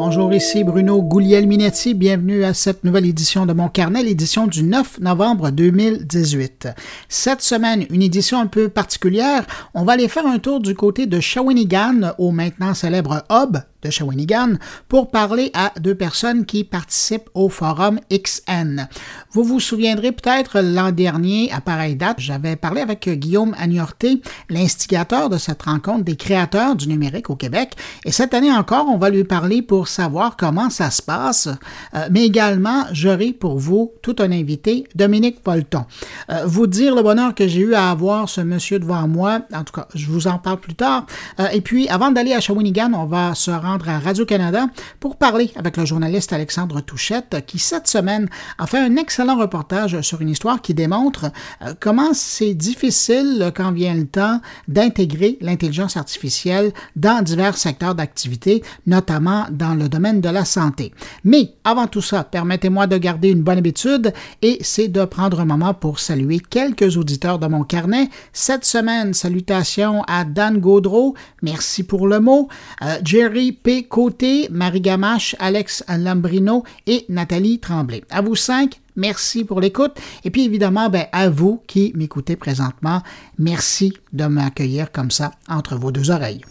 Bonjour, ici Bruno Gouliel-Minetti. Bienvenue à cette nouvelle édition de mon carnet, l'édition du 9 novembre 2018. Cette semaine, une édition un peu particulière. On va aller faire un tour du côté de Shawinigan, au maintenant célèbre Hub de Shawinigan pour parler à deux personnes qui participent au forum XN. Vous vous souviendrez peut-être l'an dernier, à pareille date, j'avais parlé avec Guillaume Agnorté, l'instigateur de cette rencontre des créateurs du numérique au Québec. Et cette année encore, on va lui parler pour savoir comment ça se passe. Euh, mais également, j'aurai pour vous tout un invité, Dominique Polton. Euh, vous dire le bonheur que j'ai eu à avoir ce monsieur devant moi. En tout cas, je vous en parle plus tard. Euh, et puis, avant d'aller à Shawinigan, on va se rendre à Radio-Canada pour parler avec le journaliste Alexandre Touchette qui, cette semaine, a fait un excellent reportage sur une histoire qui démontre euh, comment c'est difficile quand vient le temps d'intégrer l'intelligence artificielle dans divers secteurs d'activité, notamment dans le domaine de la santé. Mais avant tout ça, permettez-moi de garder une bonne habitude et c'est de prendre un moment pour saluer quelques auditeurs de mon carnet. Cette semaine, salutations à Dan Gaudreau, merci pour le mot, euh, Jerry P. Côté, Marie Gamache, Alex Lambrino et Nathalie Tremblay. À vous cinq, merci pour l'écoute. Et puis évidemment, ben, à vous qui m'écoutez présentement, merci de m'accueillir comme ça entre vos deux oreilles.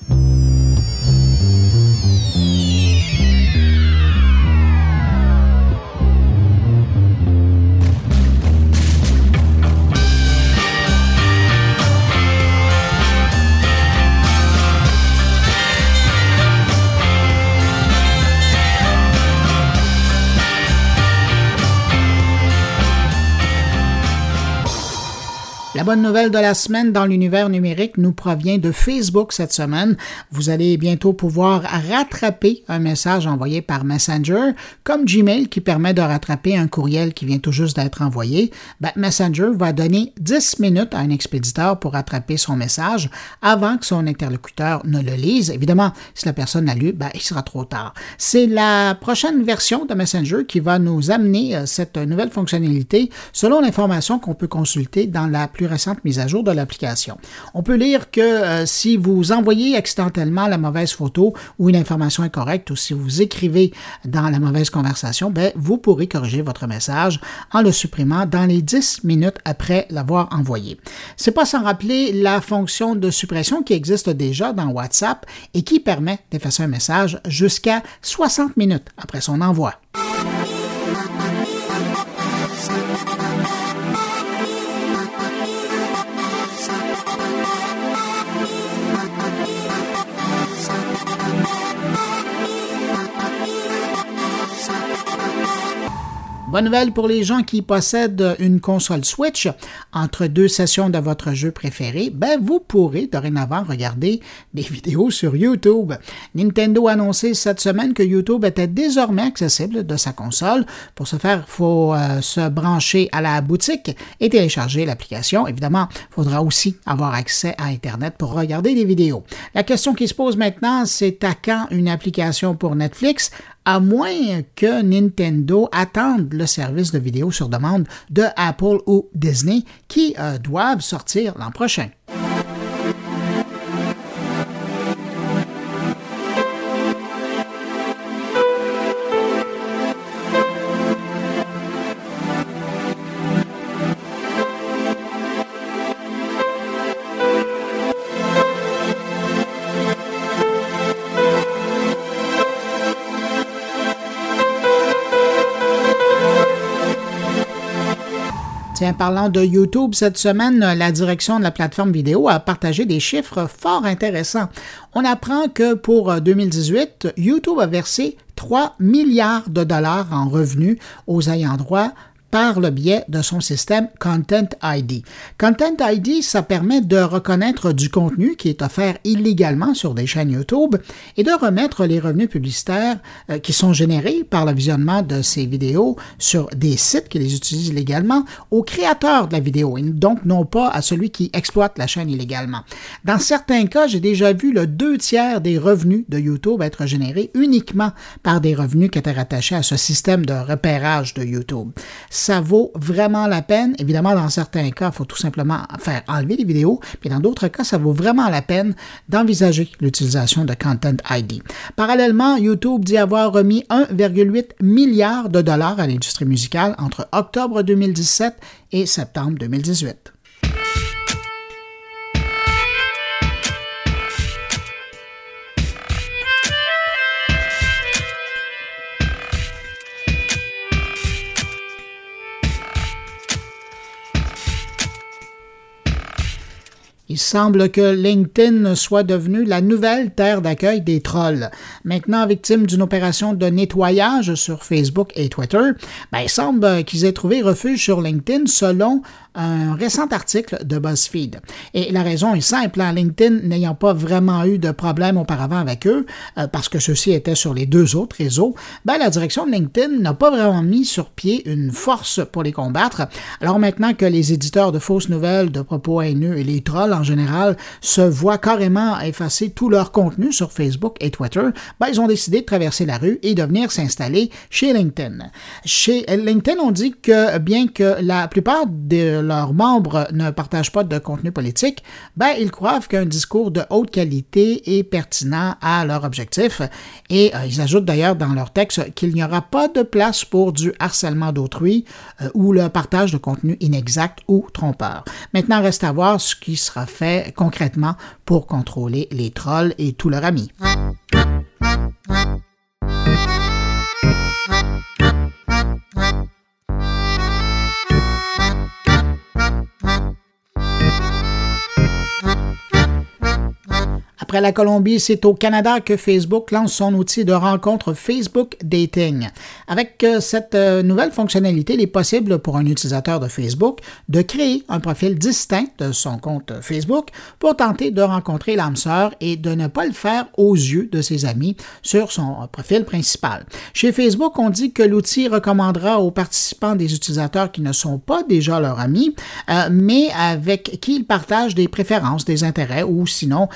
La bonne nouvelle de la semaine dans l'univers numérique nous provient de Facebook cette semaine. Vous allez bientôt pouvoir rattraper un message envoyé par Messenger, comme Gmail qui permet de rattraper un courriel qui vient tout juste d'être envoyé. Ben, Messenger va donner 10 minutes à un expéditeur pour rattraper son message avant que son interlocuteur ne le lise. Évidemment, si la personne l'a lu, ben, il sera trop tard. C'est la prochaine version de Messenger qui va nous amener euh, cette nouvelle fonctionnalité selon l'information qu'on peut consulter dans la plus récente mise à jour de l'application. On peut lire que euh, si vous envoyez accidentellement la mauvaise photo ou une information incorrecte ou si vous écrivez dans la mauvaise conversation, ben, vous pourrez corriger votre message en le supprimant dans les 10 minutes après l'avoir envoyé. C'est pas sans rappeler la fonction de suppression qui existe déjà dans WhatsApp et qui permet d'effacer un message jusqu'à 60 minutes après son envoi. Bonne nouvelle pour les gens qui possèdent une console Switch entre deux sessions de votre jeu préféré, ben vous pourrez dorénavant regarder des vidéos sur YouTube. Nintendo a annoncé cette semaine que YouTube était désormais accessible de sa console. Pour ce faire, il faut euh, se brancher à la boutique et télécharger l'application. Évidemment, il faudra aussi avoir accès à Internet pour regarder des vidéos. La question qui se pose maintenant, c'est à quand une application pour Netflix? À moins que Nintendo attende le service de vidéo sur demande de Apple ou Disney qui euh, doivent sortir l'an prochain. Parlant de YouTube, cette semaine, la direction de la plateforme vidéo a partagé des chiffres fort intéressants. On apprend que pour 2018, YouTube a versé 3 milliards de dollars en revenus aux ayants droit par le biais de son système Content ID. Content ID, ça permet de reconnaître du contenu qui est offert illégalement sur des chaînes YouTube et de remettre les revenus publicitaires euh, qui sont générés par le visionnement de ces vidéos sur des sites qui les utilisent légalement aux créateurs de la vidéo et donc non pas à celui qui exploite la chaîne illégalement. Dans certains cas, j'ai déjà vu le deux tiers des revenus de YouTube être générés uniquement par des revenus qui étaient rattachés à ce système de repérage de YouTube. Ça vaut vraiment la peine. Évidemment, dans certains cas, il faut tout simplement faire enlever les vidéos, puis dans d'autres cas, ça vaut vraiment la peine d'envisager l'utilisation de Content ID. Parallèlement, YouTube dit avoir remis 1,8 milliard de dollars à l'industrie musicale entre octobre 2017 et septembre 2018. Il semble que LinkedIn soit devenu la nouvelle terre d'accueil des trolls. Maintenant victime d'une opération de nettoyage sur Facebook et Twitter, ben, il semble qu'ils aient trouvé refuge sur LinkedIn selon un récent article de BuzzFeed. Et la raison est simple, hein. LinkedIn n'ayant pas vraiment eu de problème auparavant avec eux, euh, parce que ceux-ci étaient sur les deux autres réseaux, ben, la direction de LinkedIn n'a pas vraiment mis sur pied une force pour les combattre. Alors maintenant que les éditeurs de fausses nouvelles, de propos haineux et les trolls en général se voient carrément effacer tout leur contenu sur Facebook et Twitter, ben, ils ont décidé de traverser la rue et de venir s'installer chez LinkedIn. Chez LinkedIn, on dit que bien que la plupart de leurs membres ne partagent pas de contenu politique, ben, ils croient qu'un discours de haute qualité est pertinent à leur objectif. Et euh, ils ajoutent d'ailleurs dans leur texte qu'il n'y aura pas de place pour du harcèlement d'autrui euh, ou le partage de contenu inexact ou trompeur. Maintenant, reste à voir ce qui sera fait concrètement pour contrôler les trolls et tous leurs amis. Après la Colombie, c'est au Canada que Facebook lance son outil de rencontre Facebook Dating. Avec euh, cette euh, nouvelle fonctionnalité, il est possible pour un utilisateur de Facebook de créer un profil distinct de son compte Facebook pour tenter de rencontrer l'âme sœur et de ne pas le faire aux yeux de ses amis sur son profil principal. Chez Facebook, on dit que l'outil recommandera aux participants des utilisateurs qui ne sont pas déjà leurs amis, euh, mais avec qui ils partagent des préférences, des intérêts ou sinon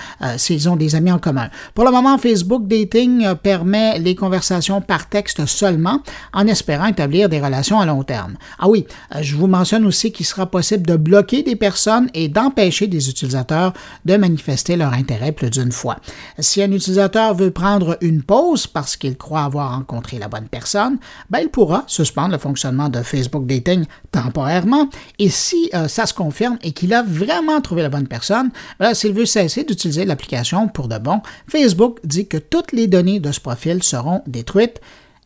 c'est ont des amis en commun. Pour le moment, Facebook Dating euh, permet les conversations par texte seulement en espérant établir des relations à long terme. Ah oui, euh, je vous mentionne aussi qu'il sera possible de bloquer des personnes et d'empêcher des utilisateurs de manifester leur intérêt plus d'une fois. Si un utilisateur veut prendre une pause parce qu'il croit avoir rencontré la bonne personne, ben, il pourra suspendre le fonctionnement de Facebook Dating temporairement et si euh, ça se confirme et qu'il a vraiment trouvé la bonne personne, ben s'il veut cesser d'utiliser l'application pour de bon, Facebook dit que toutes les données de ce profil seront détruites.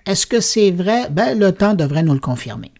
Est-ce que c'est vrai? Ben, le temps devrait nous le confirmer.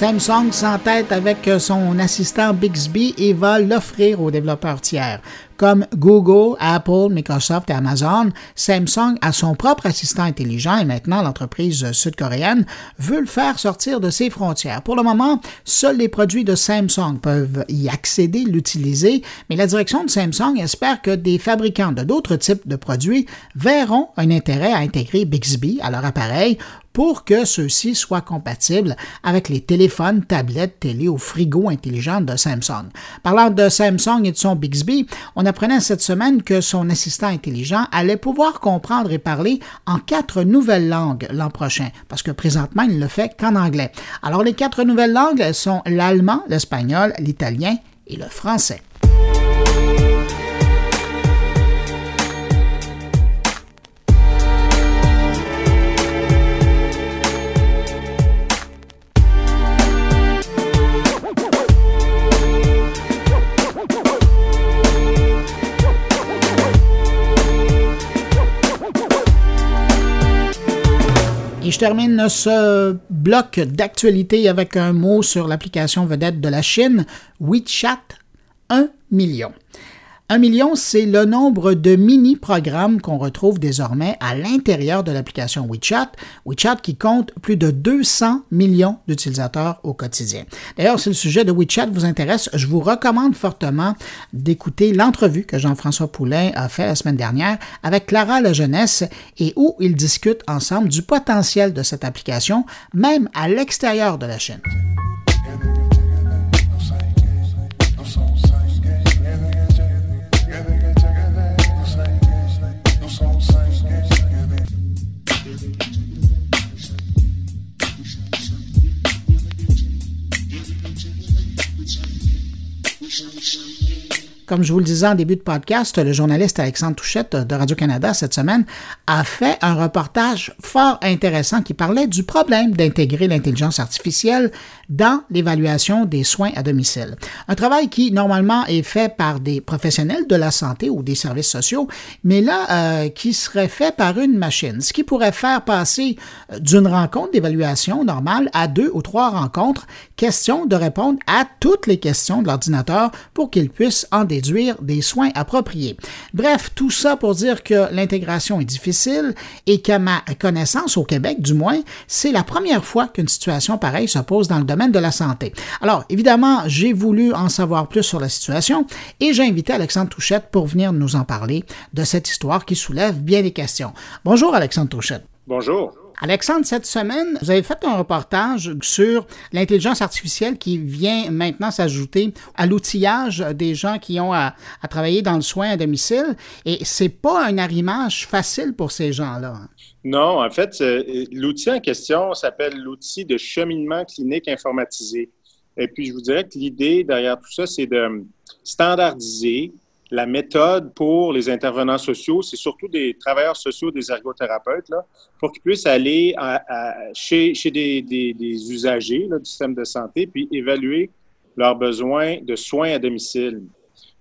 Samsung s'entête avec son assistant Bixby et va l'offrir aux développeurs tiers. Comme Google, Apple, Microsoft et Amazon, Samsung a son propre assistant intelligent et maintenant l'entreprise sud-coréenne veut le faire sortir de ses frontières. Pour le moment, seuls les produits de Samsung peuvent y accéder, l'utiliser, mais la direction de Samsung espère que des fabricants de d'autres types de produits verront un intérêt à intégrer Bixby à leur appareil pour que ceux-ci soient compatibles avec les téléphones, tablettes, télé ou frigos intelligents de Samsung. Parlant de Samsung et de son Bixby, on apprenait cette semaine que son assistant intelligent allait pouvoir comprendre et parler en quatre nouvelles langues l'an prochain, parce que présentement, il ne le fait qu'en anglais. Alors, les quatre nouvelles langues sont l'allemand, l'espagnol, l'italien et le français. Je termine ce bloc d'actualité avec un mot sur l'application vedette de la Chine, WeChat 1 million. Un million, c'est le nombre de mini-programmes qu'on retrouve désormais à l'intérieur de l'application WeChat. WeChat qui compte plus de 200 millions d'utilisateurs au quotidien. D'ailleurs, si le sujet de WeChat vous intéresse, je vous recommande fortement d'écouter l'entrevue que Jean-François Poulain a fait la semaine dernière avec Clara La Jeunesse et où ils discutent ensemble du potentiel de cette application, même à l'extérieur de la Chine. Comme je vous le disais en début de podcast, le journaliste Alexandre Touchette de Radio-Canada cette semaine a fait un reportage fort intéressant qui parlait du problème d'intégrer l'intelligence artificielle dans l'évaluation des soins à domicile. Un travail qui normalement est fait par des professionnels de la santé ou des services sociaux, mais là euh, qui serait fait par une machine, ce qui pourrait faire passer euh, d'une rencontre d'évaluation normale à deux ou trois rencontres, question de répondre à toutes les questions de l'ordinateur pour qu'il puisse en des soins appropriés. Bref, tout ça pour dire que l'intégration est difficile et qu'à ma connaissance, au Québec du moins, c'est la première fois qu'une situation pareille se pose dans le domaine de la santé. Alors, évidemment, j'ai voulu en savoir plus sur la situation et j'ai invité Alexandre Touchette pour venir nous en parler de cette histoire qui soulève bien des questions. Bonjour Alexandre Touchette. Bonjour. Alexandre, cette semaine, vous avez fait un reportage sur l'intelligence artificielle qui vient maintenant s'ajouter à l'outillage des gens qui ont à, travailler dans le soin à domicile. Et c'est pas un arrimage facile pour ces gens-là. Non, en fait, euh, l'outil en question s'appelle l'outil de cheminement clinique informatisé. Et puis, je vous dirais que l'idée derrière tout ça, c'est de standardiser la méthode pour les intervenants sociaux, c'est surtout des travailleurs sociaux, des ergothérapeutes, là, pour qu'ils puissent aller chez, des, usagers du système de santé, puis évaluer leurs besoins de soins à domicile.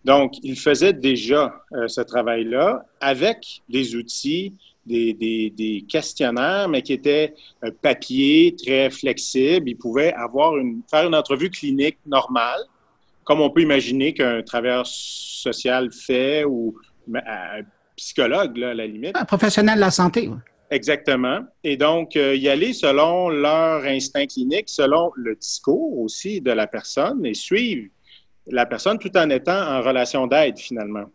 Donc, ils faisaient déjà euh, ce travail-là avec des outils, des, questionnaires, mais qui étaient euh, papier, très flexibles. Ils pouvaient avoir une, faire une entrevue clinique normale, comme on peut imaginer qu'un travailleur social fait ou un psychologue, là, à la limite. Un professionnel de la santé. Exactement. Et donc, euh, y aller selon leur instinct clinique, selon le discours aussi de la personne et suivre la personne tout en étant en relation d'aide finalement.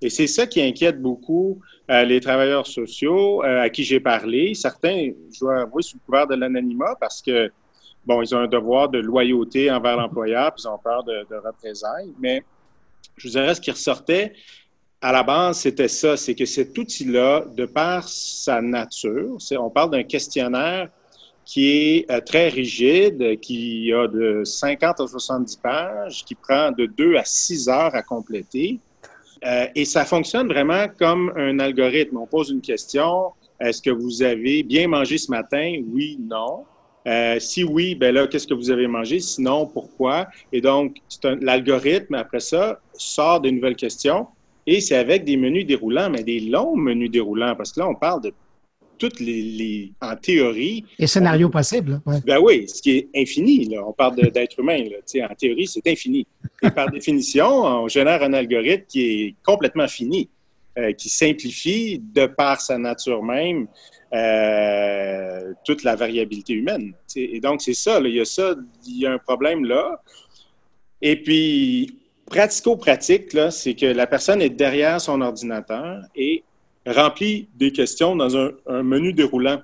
Et c'est ça qui inquiète beaucoup euh, les travailleurs sociaux euh, à qui j'ai parlé. Certains, je dois avouer, sous le couvert de l'anonymat parce que bon, ils ont un devoir de loyauté envers l'employeur, puis ils ont peur de, représailles. Mais je vous dirais, ce qui ressortait à la base, c'était ça, c'est que cet outil-là, de par sa nature, on parle d'un questionnaire qui est euh, très rigide, qui a de 50 à 70 pages, qui prend de 2 à 6 heures à compléter. Euh, et ça fonctionne vraiment comme un algorithme. On pose une question, est-ce que vous avez bien mangé ce matin? Oui, non. Euh, si oui, ben là, qu'est-ce que vous avez mangé? Sinon, pourquoi? Et donc, l'algorithme, après ça, sort de nouvelles questions et c'est avec des menus déroulants, mais des longs menus déroulants, parce que là, on parle de toutes les, en théorie. Et scénarios possibles. Ben oui, ce qui est infini. Là. On parle d'être humain. Là. En théorie, c'est infini. Et par définition, on génère un algorithme qui est complètement fini, euh, qui simplifie de par sa nature même euh, toute la variabilité humaine. Et donc, c'est ça, il y a ça, il y a un problème là. Et puis, pratico-pratique, c'est que la personne est derrière son ordinateur et remplit des questions dans un, menu déroulant.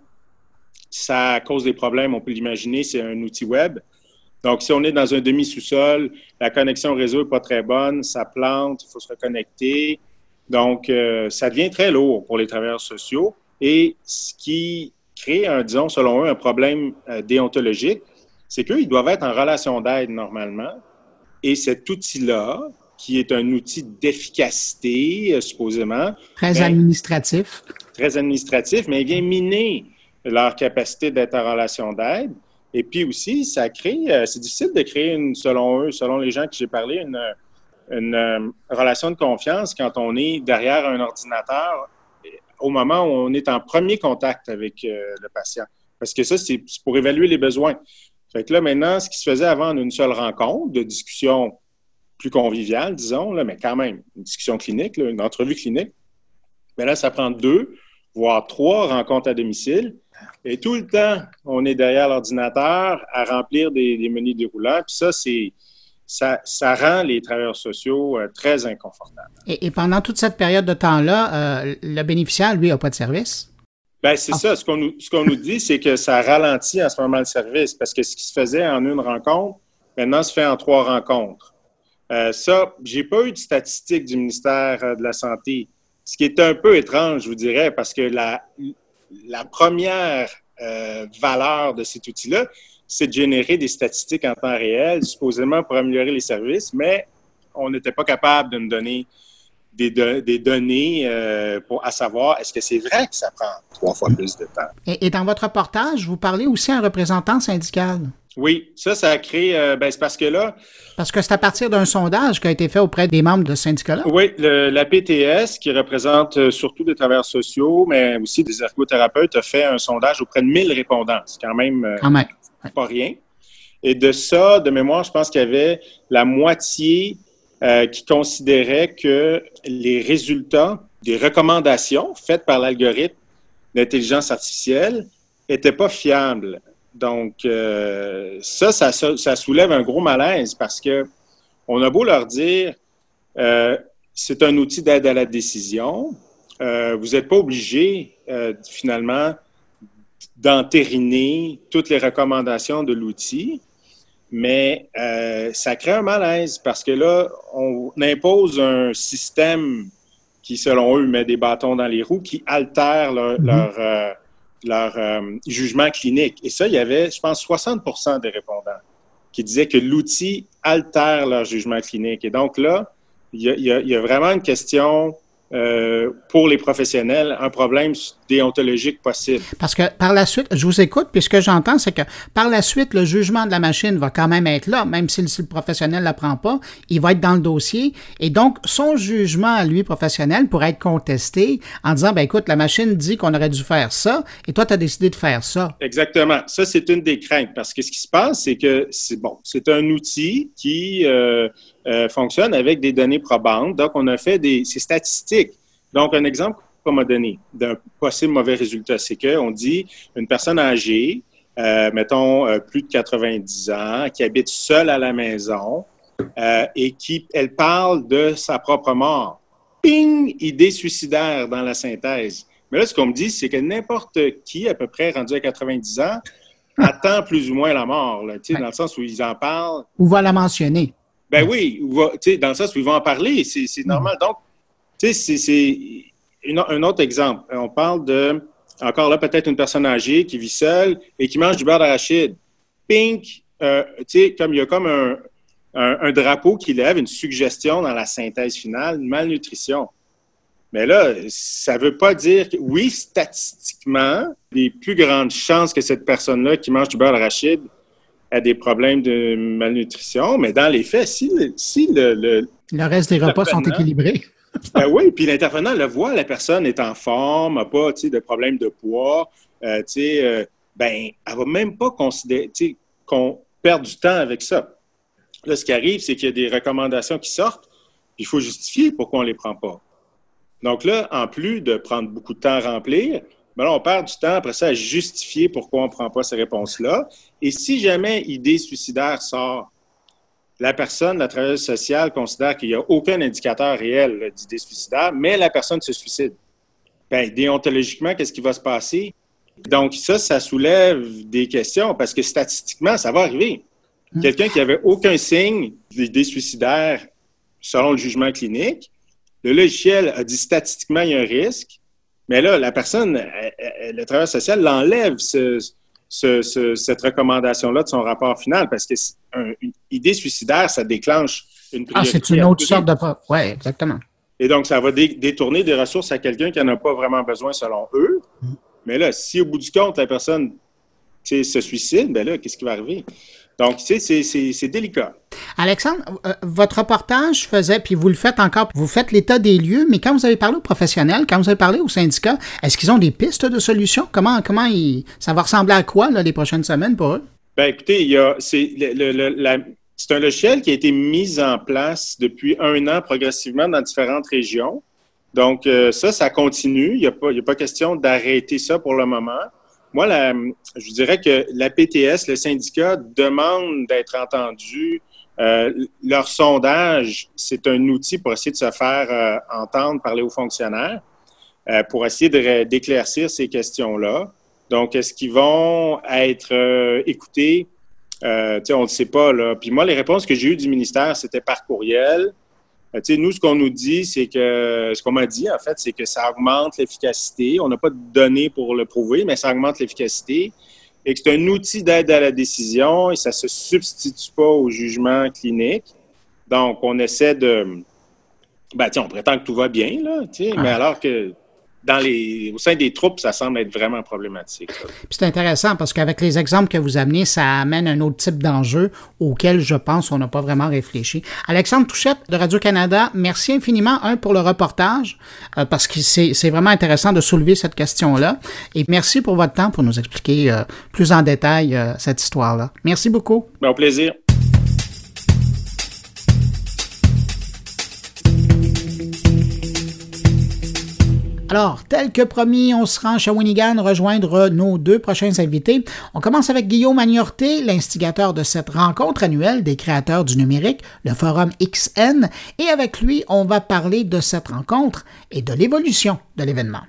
Ça cause des problèmes, on peut l'imaginer, c'est un outil web. Donc, si on est dans un demi-sous-sol, la connexion réseau n'est pas très bonne, ça plante, il faut se reconnecter. Donc, euh, ça devient très lourd pour les travailleurs sociaux. Et ce qui crée, un, disons, selon eux, un problème euh, déontologique, c'est qu'ils doivent être en relation d'aide normalement. Et cet outil-là, qui est un outil d'efficacité, euh, supposément. Très administratif. Très administratif, mais il vient miner leur capacité d'être en relation d'aide. Et puis aussi, ça crée, euh, c'est difficile de créer, une, selon eux, selon les gens que j'ai parlé, une, une relation de confiance quand on est derrière un ordinateur au moment où on est en premier contact avec euh, le patient. Parce que ça, c'est pour évaluer les besoins. Fait que là, maintenant, ce qui se faisait avant en une seule rencontre de discussion plus convivial, disons, là, mais quand même, une discussion clinique, une entrevue clinique. Mais là, ça prend deux, voire trois rencontres à domicile. Et tout le temps, on est derrière l'ordinateur à remplir des, menus déroulants. Puis ça, c'est ça, ça, rend les travailleurs sociaux euh, très inconfortables. Et, pendant toute cette période de temps-là, euh, le bénéficiaire, lui, n'a pas de service? Bien, c'est ça. Ce qu'on nous, nous, dit, c'est que ça ralentit en ce moment le service parce que ce qui se faisait en une rencontre, maintenant se fait en trois rencontres. Euh, ça, j'ai pas eu de statistiques du ministère euh, de la Santé, ce qui est un peu étrange, je vous dirais, parce que la, la première valeur de cet outil-là, c'est de générer des statistiques en temps réel, supposément pour améliorer les services, mais on n'était pas capable de nous donner des, des données euh, pour, à savoir est-ce que c'est vrai que ça prend trois fois plus de temps. Et, et dans votre reportage, vous parlez aussi à un représentant syndical. Oui, ça, ça a créé. Euh, ben, c'est parce que là. Parce que c'est à partir d'un sondage qui a été fait auprès des membres de ce syndicat-là. Oui, la PTS, qui représente euh, surtout des travailleurs sociaux, mais aussi des ergothérapeutes, a fait un sondage auprès de 1000 répondants. C'est quand même, euh, quand même. Pas rien. Et de ça, de mémoire, je pense qu'il y avait la moitié qui considérait que les résultats des recommandations faites par l'algorithme d'intelligence artificielle n'étaient pas fiables. Donc, euh, ça, ça, soulève un gros malaise parce que on a beau leur dire, euh, c'est un outil d'aide à la décision. Euh, vous n'êtes pas obligé, finalement, d'entériner toutes les recommandations de l'outil, mais ça crée un malaise parce que là, on impose un système qui, selon eux, met des bâtons dans les roues, qui altère leur mm-hmm leur euh, jugement clinique. Et ça, il y avait, je pense, 60% des répondants qui disaient que l'outil altère leur jugement clinique. Et donc là, il y a vraiment une question euh, pour les professionnels un problème déontologique possible. Parce que par la suite, je vous écoute, puis ce que j'entends, c'est que par la suite, le jugement de la machine va quand même être là, même si le, professionnel ne l'apprend pas, il va être dans le dossier. Et donc, son jugement à lui professionnel pourrait être contesté en disant, ben écoute, la machine dit qu'on aurait dû faire ça, et toi, tu as décidé de faire ça. Exactement. Ça, c'est une des craintes, parce que ce qui se passe, c'est que c'est bon, c'est un outil qui euh, euh, fonctionne avec des données probantes. Donc, on a fait des statistiques. Donc, un exemple qu'on m'a donné d'un possible mauvais résultat, c'est qu'on dit une personne âgée, euh, mettons euh, plus de 90 ans, qui habite seule à la maison et qui, elle parle de sa propre mort. Ping! Idée suicidaire dans la synthèse. Mais là, ce qu'on me dit, c'est que n'importe qui, à peu près rendu à 90 ans, attend plus ou moins la mort, là, dans le sens où ils en parlent. Ou va la mentionner. Ben oui, dans le sens où ils vont en parler, c'est normal. Donc, tu sais, c'est un autre exemple. On parle de, encore là, peut-être une personne âgée qui vit seule et qui mange du beurre d'arachide. Pink, euh, tu sais, comme il y a comme un, un, drapeau qui lève, une suggestion dans la synthèse finale, une malnutrition. Mais là, ça ne veut pas dire que, oui, statistiquement, des plus grandes chances que cette personne-là qui mange du beurre d'arachide a des problèmes de malnutrition, mais dans les faits, si, si le, le, le reste des repas sont équilibrés. ben oui, puis l'intervenant le voit, la personne est en forme, n'a pas de problème de poids, euh, euh, ben, elle va même pas considérer qu'on perd du temps avec ça. Là, ce qui arrive, c'est qu'il y a des recommandations qui sortent, puis il faut justifier pourquoi on ne les prend pas. Donc là, en plus de prendre beaucoup de temps à remplir, mais là, on perd du temps après ça à justifier pourquoi on ne prend pas ces réponses-là. Et si jamais idée suicidaire sort, la personne, la travailleuse sociale, considère qu'il n'y a aucun indicateur réel d'idée suicidaire, mais la personne se suicide. Bien, déontologiquement, qu'est-ce qui va se passer? Donc, ça, ça soulève des questions parce que statistiquement, ça va arriver. Mmh. Quelqu'un qui n'avait aucun signe d'idée suicidaire selon le jugement clinique, le logiciel a dit statistiquement il y a un risque, mais là, la personne, le travail social l'enlève cette recommandation-là de son rapport final parce que une idée suicidaire, ça déclenche une Ah, c'est une autre sorte de... Oui, exactement. Et donc, ça va détourner des ressources à quelqu'un qui n'en a pas vraiment besoin selon eux. Mm. Mais là, si au bout du compte, la personne se suicide, ben là, qu'est-ce qui va arriver? Donc, tu sais, c'est délicat. Alexandre, euh, votre reportage faisait, puis vous le faites encore, vous faites l'état des lieux, mais quand vous avez parlé aux professionnels, quand vous avez parlé aux syndicats, est-ce qu'ils ont des pistes de solutions? Comment, comment ça va ressembler à quoi là, les prochaines semaines pour eux? Ben, écoutez, il y a, c'est, le, C'est un logiciel qui a été mis en place depuis un an progressivement dans différentes régions. Donc, euh, ça, ça continue. Il n'y a, pas, a pas question d'arrêter ça pour le moment. Moi, je dirais que la PTS, le syndicat, demande d'être entendu. Euh, leur sondage, c'est un outil pour essayer de se faire euh, entendre par les hauts fonctionnaires, euh, pour essayer d'éclaircir ces questions-là. Donc, est-ce qu'ils vont être écoutés? On ne sait pas. Là. Puis moi, les réponses que j'ai eues du ministère, c'était par courriel. Nous, ce qu'on nous dit, c'est que, ce qu'on m'a dit, en fait, c'est que ça augmente l'efficacité. On n'a pas de données pour le prouver, mais ça augmente l'efficacité et que c'est un outil d'aide à la décision et ça ne se substitue pas au jugement clinique. Donc, on essaie de. Ben, on prétend que tout va bien, là, mais ah. alors que dans les, au sein des troupes, ça semble être vraiment problématique. C'est intéressant parce qu'avec les exemples que vous amenez, ça amène un autre type d'enjeu auquel je pense on n'a pas vraiment réfléchi. Alexandre Touchette de Radio-Canada, merci infiniment, un, pour le reportage, euh, parce que c'est vraiment intéressant de soulever cette question-là. Et merci pour votre temps pour nous expliquer euh, plus en détail euh, cette histoire-là. Merci beaucoup. Bon plaisir. Alors, tel que promis, on se rend à Shawinigan rejoindre nos deux prochains invités. On commence avec Guillaume Agnorté, l'instigateur de cette rencontre annuelle des créateurs du numérique, le Forum XN, et avec lui, on va parler de cette rencontre et de l'évolution de l'événement.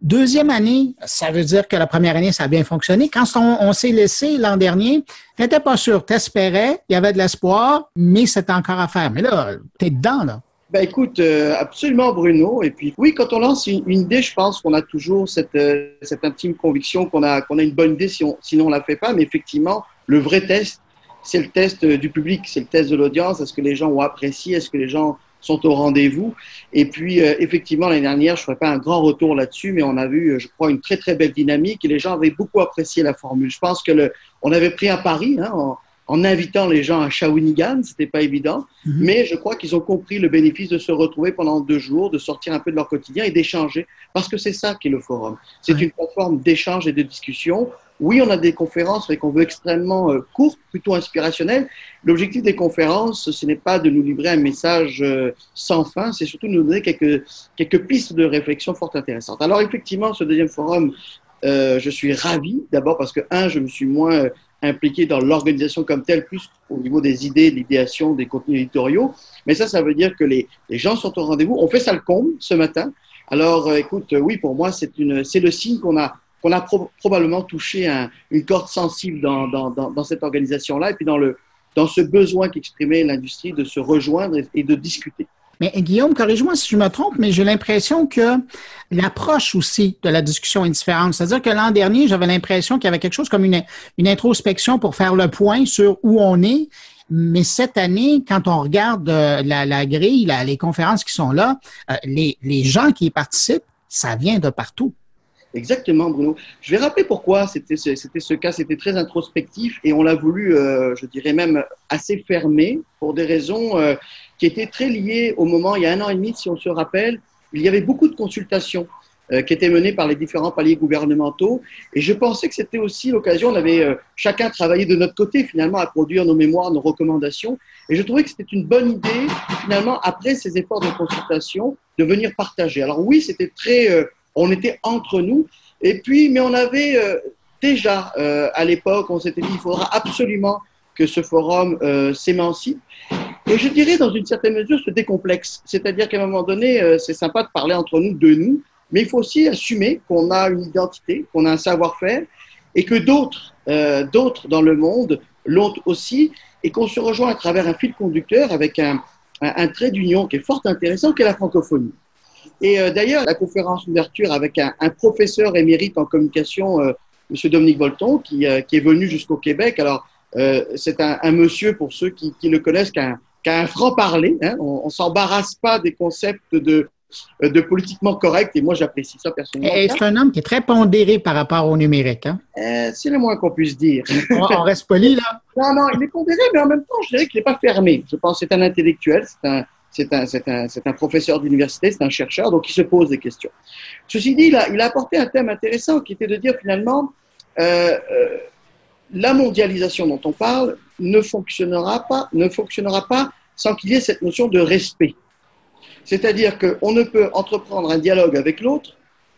Deuxième année, ça veut dire que la première année, ça a bien fonctionné. Quand on, s'est laissé l'an dernier, t'étais pas sûr, t'espérais, il y avait de l'espoir, mais c'était encore à faire. Mais là, t'es dedans, là. Ben écoute, euh, absolument Bruno. Et puis oui, quand on lance une, idée, je pense qu'on a toujours cette, euh, cette intime conviction qu'on a, qu'on a une bonne idée, si on, sinon on la fait pas. Mais effectivement, le vrai test, c'est le test euh, du public, c'est le test de l'audience. Est-ce que les gens ont apprécié? Est-ce que les gens sont au rendez-vous? Et puis effectivement, l'année dernière, je ne ferai pas un grand retour là-dessus, mais on a vu, je crois, une très très belle dynamique et les gens avaient beaucoup apprécié la formule. Je pense que le, on avait pris un pari. Hein, en invitant les gens à Shawinigan, c'était pas évident, mhm. mais je crois qu'ils ont compris le bénéfice de se retrouver pendant deux jours, de sortir un peu de leur quotidien et d'échanger, parce que c'est ça qui est le forum. C'est une plateforme d'échange et de discussion. Oui, on a des conférences, mais qu'on veut extrêmement euh, courtes, plutôt inspirationnelles. L'objectif des conférences, ce n'est pas de nous livrer un message euh, sans fin, c'est surtout de nous donner quelques, quelques pistes de réflexion fort intéressantes. Alors effectivement, ce deuxième forum, euh, je suis ravi, d'abord parce que, un, je me suis moins impliqué dans l'organisation comme telle, plus au niveau des idées, de l'idéation, des contenus éditoriaux. Mais ça, ça veut dire que les, les gens sont au rendez-vous. On fait ça le comble ce matin. Alors, euh, écoute, oui, pour moi, c'est le signe qu'on a, qu'on a probablement touché un, une corde sensible dans, dans, dans, dans cette organisation-là, et puis dans le, dans ce besoin qu'exprimait l'industrie de se rejoindre et de discuter. Mais Guillaume, corrige-moi si je me trompe, mais j'ai l'impression que l'approche aussi de la discussion est différente. C'est-à-dire que l'an dernier, j'avais l'impression qu'il y avait quelque chose comme une, introspection pour faire le point sur où on est. Mais cette année, quand on regarde euh, la, grille, les conférences qui sont là, euh, les, gens qui y participent, ça vient de partout. Exactement, Bruno. Je vais rappeler pourquoi c'était ce, cas, c'était très introspectif et on l'a voulu, euh, je dirais même, assez fermé pour des raisons qui étaient très liées au moment, il y a un an et demi, si on se rappelle, il y avait beaucoup de consultations euh, qui étaient menées par les différents paliers gouvernementaux et je pensais que c'était aussi l'occasion, on avait chacun travaillé de notre côté finalement à produire nos mémoires, nos recommandations et je trouvais que c'était une bonne idée finalement, après ces efforts de consultation, de venir partager. Alors oui, c'était très on était entre nous. Et puis, mais on avait euh, déjà, euh, à l'époque, on s'était dit, il faudra absolument que ce forum euh, s'émancipe. Et je dirais, dans une certaine mesure, se décomplexe. C'est-à-dire qu'à un moment donné, c'est sympa de parler entre nous, de nous, mais il faut aussi assumer qu'on a une identité, qu'on a un savoir-faire, et que d'autres, d'autres dans le monde l'ont aussi, et qu'on se rejoint à travers un fil conducteur avec un, un trait d'union qui est fort intéressant, qui est la francophonie. Et euh, d'ailleurs, la conférence d'ouverture avec un, un, professeur émérite en communication, euh, M. Dominique Volton, qui, euh, qui est venu jusqu'au Québec. Alors, euh, c'est un, monsieur, pour ceux qui, qui le connaissent, qui un, un franc-parler. Hein. On ne s'embarrasse pas des concepts de, de politiquement correct, et moi j'apprécie ça personnellement. Et c'est un homme qui est très pondéré par rapport au numérique. Hein? Euh, c'est le moins qu'on puisse dire. On, on, reste poli, là? Non, non, il est pondéré, mais en même temps, je dirais qu'il n'est pas fermé. Je pense que c'est un intellectuel, c'est un, c'est un, un, un, professeur d'université, c'est un chercheur, donc il se pose des questions. Ceci dit, il a, il a apporté un thème intéressant qui était de dire finalement, euh, euh, la mondialisation dont on parle ne fonctionnera pas, ne fonctionnera pas sans qu'il y ait cette notion de respect. C'est-à-dire qu'on ne peut entreprendre un dialogue avec l'autre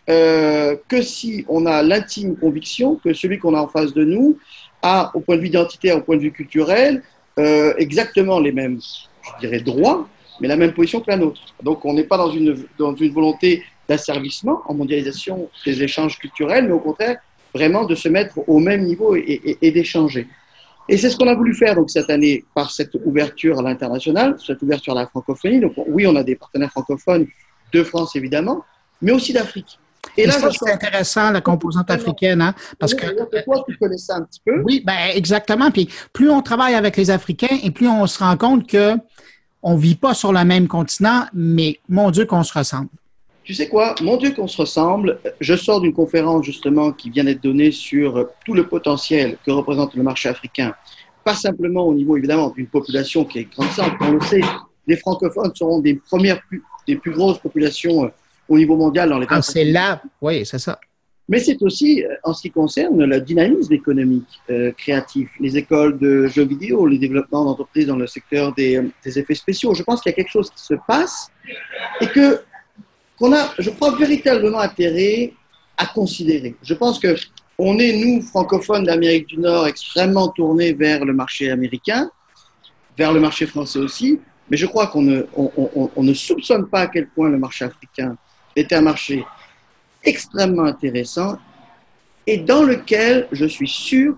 euh, que si on a l'intime conviction que celui qu'on a en face de nous a, au point de vue identitaire, au point de vue culturel, euh, exactement les mêmes, je dirais, droits, mais la même position que la nôtre. Donc on n'est pas dans une, dans une volonté d'asservissement en mondialisation des échanges culturels, mais au contraire, vraiment de se mettre au même niveau et, et d'échanger. Et c'est ce qu'on a voulu faire donc cette année par cette ouverture à l'international, cette ouverture à la francophonie. Donc oui, on a des partenaires francophones de France évidemment, mais aussi d'Afrique. Et, là, c'est intéressant, la composante africaine, hein, parce que... Toi, tu connais ça un petit peu. Oui, ben, exactement. Puis plus on travaille avec les Africains et plus on se rend compte que on vit pas sur le même continent, mais mon Dieu qu'on se ressemble. Tu sais quoi, mon Dieu qu'on se ressemble. Je sors d'une conférence justement qui vient d'être donnée sur tout le potentiel que représente le marché africain. Pas simplement au niveau évidemment d'une population qui est grandissante, on le sait. Les francophones seront des premières, des plus grosses populations euh, au niveau mondial dans les ah, C'est là, oui, c'est ça. Mais c'est aussi, euh, en ce qui concerne le dynamisme économique euh, créatif, les écoles de jeux vidéo, les développements d'entreprises dans le secteur des, des, effets spéciaux. Je pense qu'il y a quelque chose qui se passe et que qu'on a, je crois, véritablement intérêt à considérer. Je pense que on est, nous, francophones d'Amérique du Nord, extrêmement tournés vers le marché américain, vers le marché français aussi, mais je crois qu'on ne, on, ne soupçonne pas à quel point le marché africain est un marché extrêmement intéressant et dans lequel je suis sûr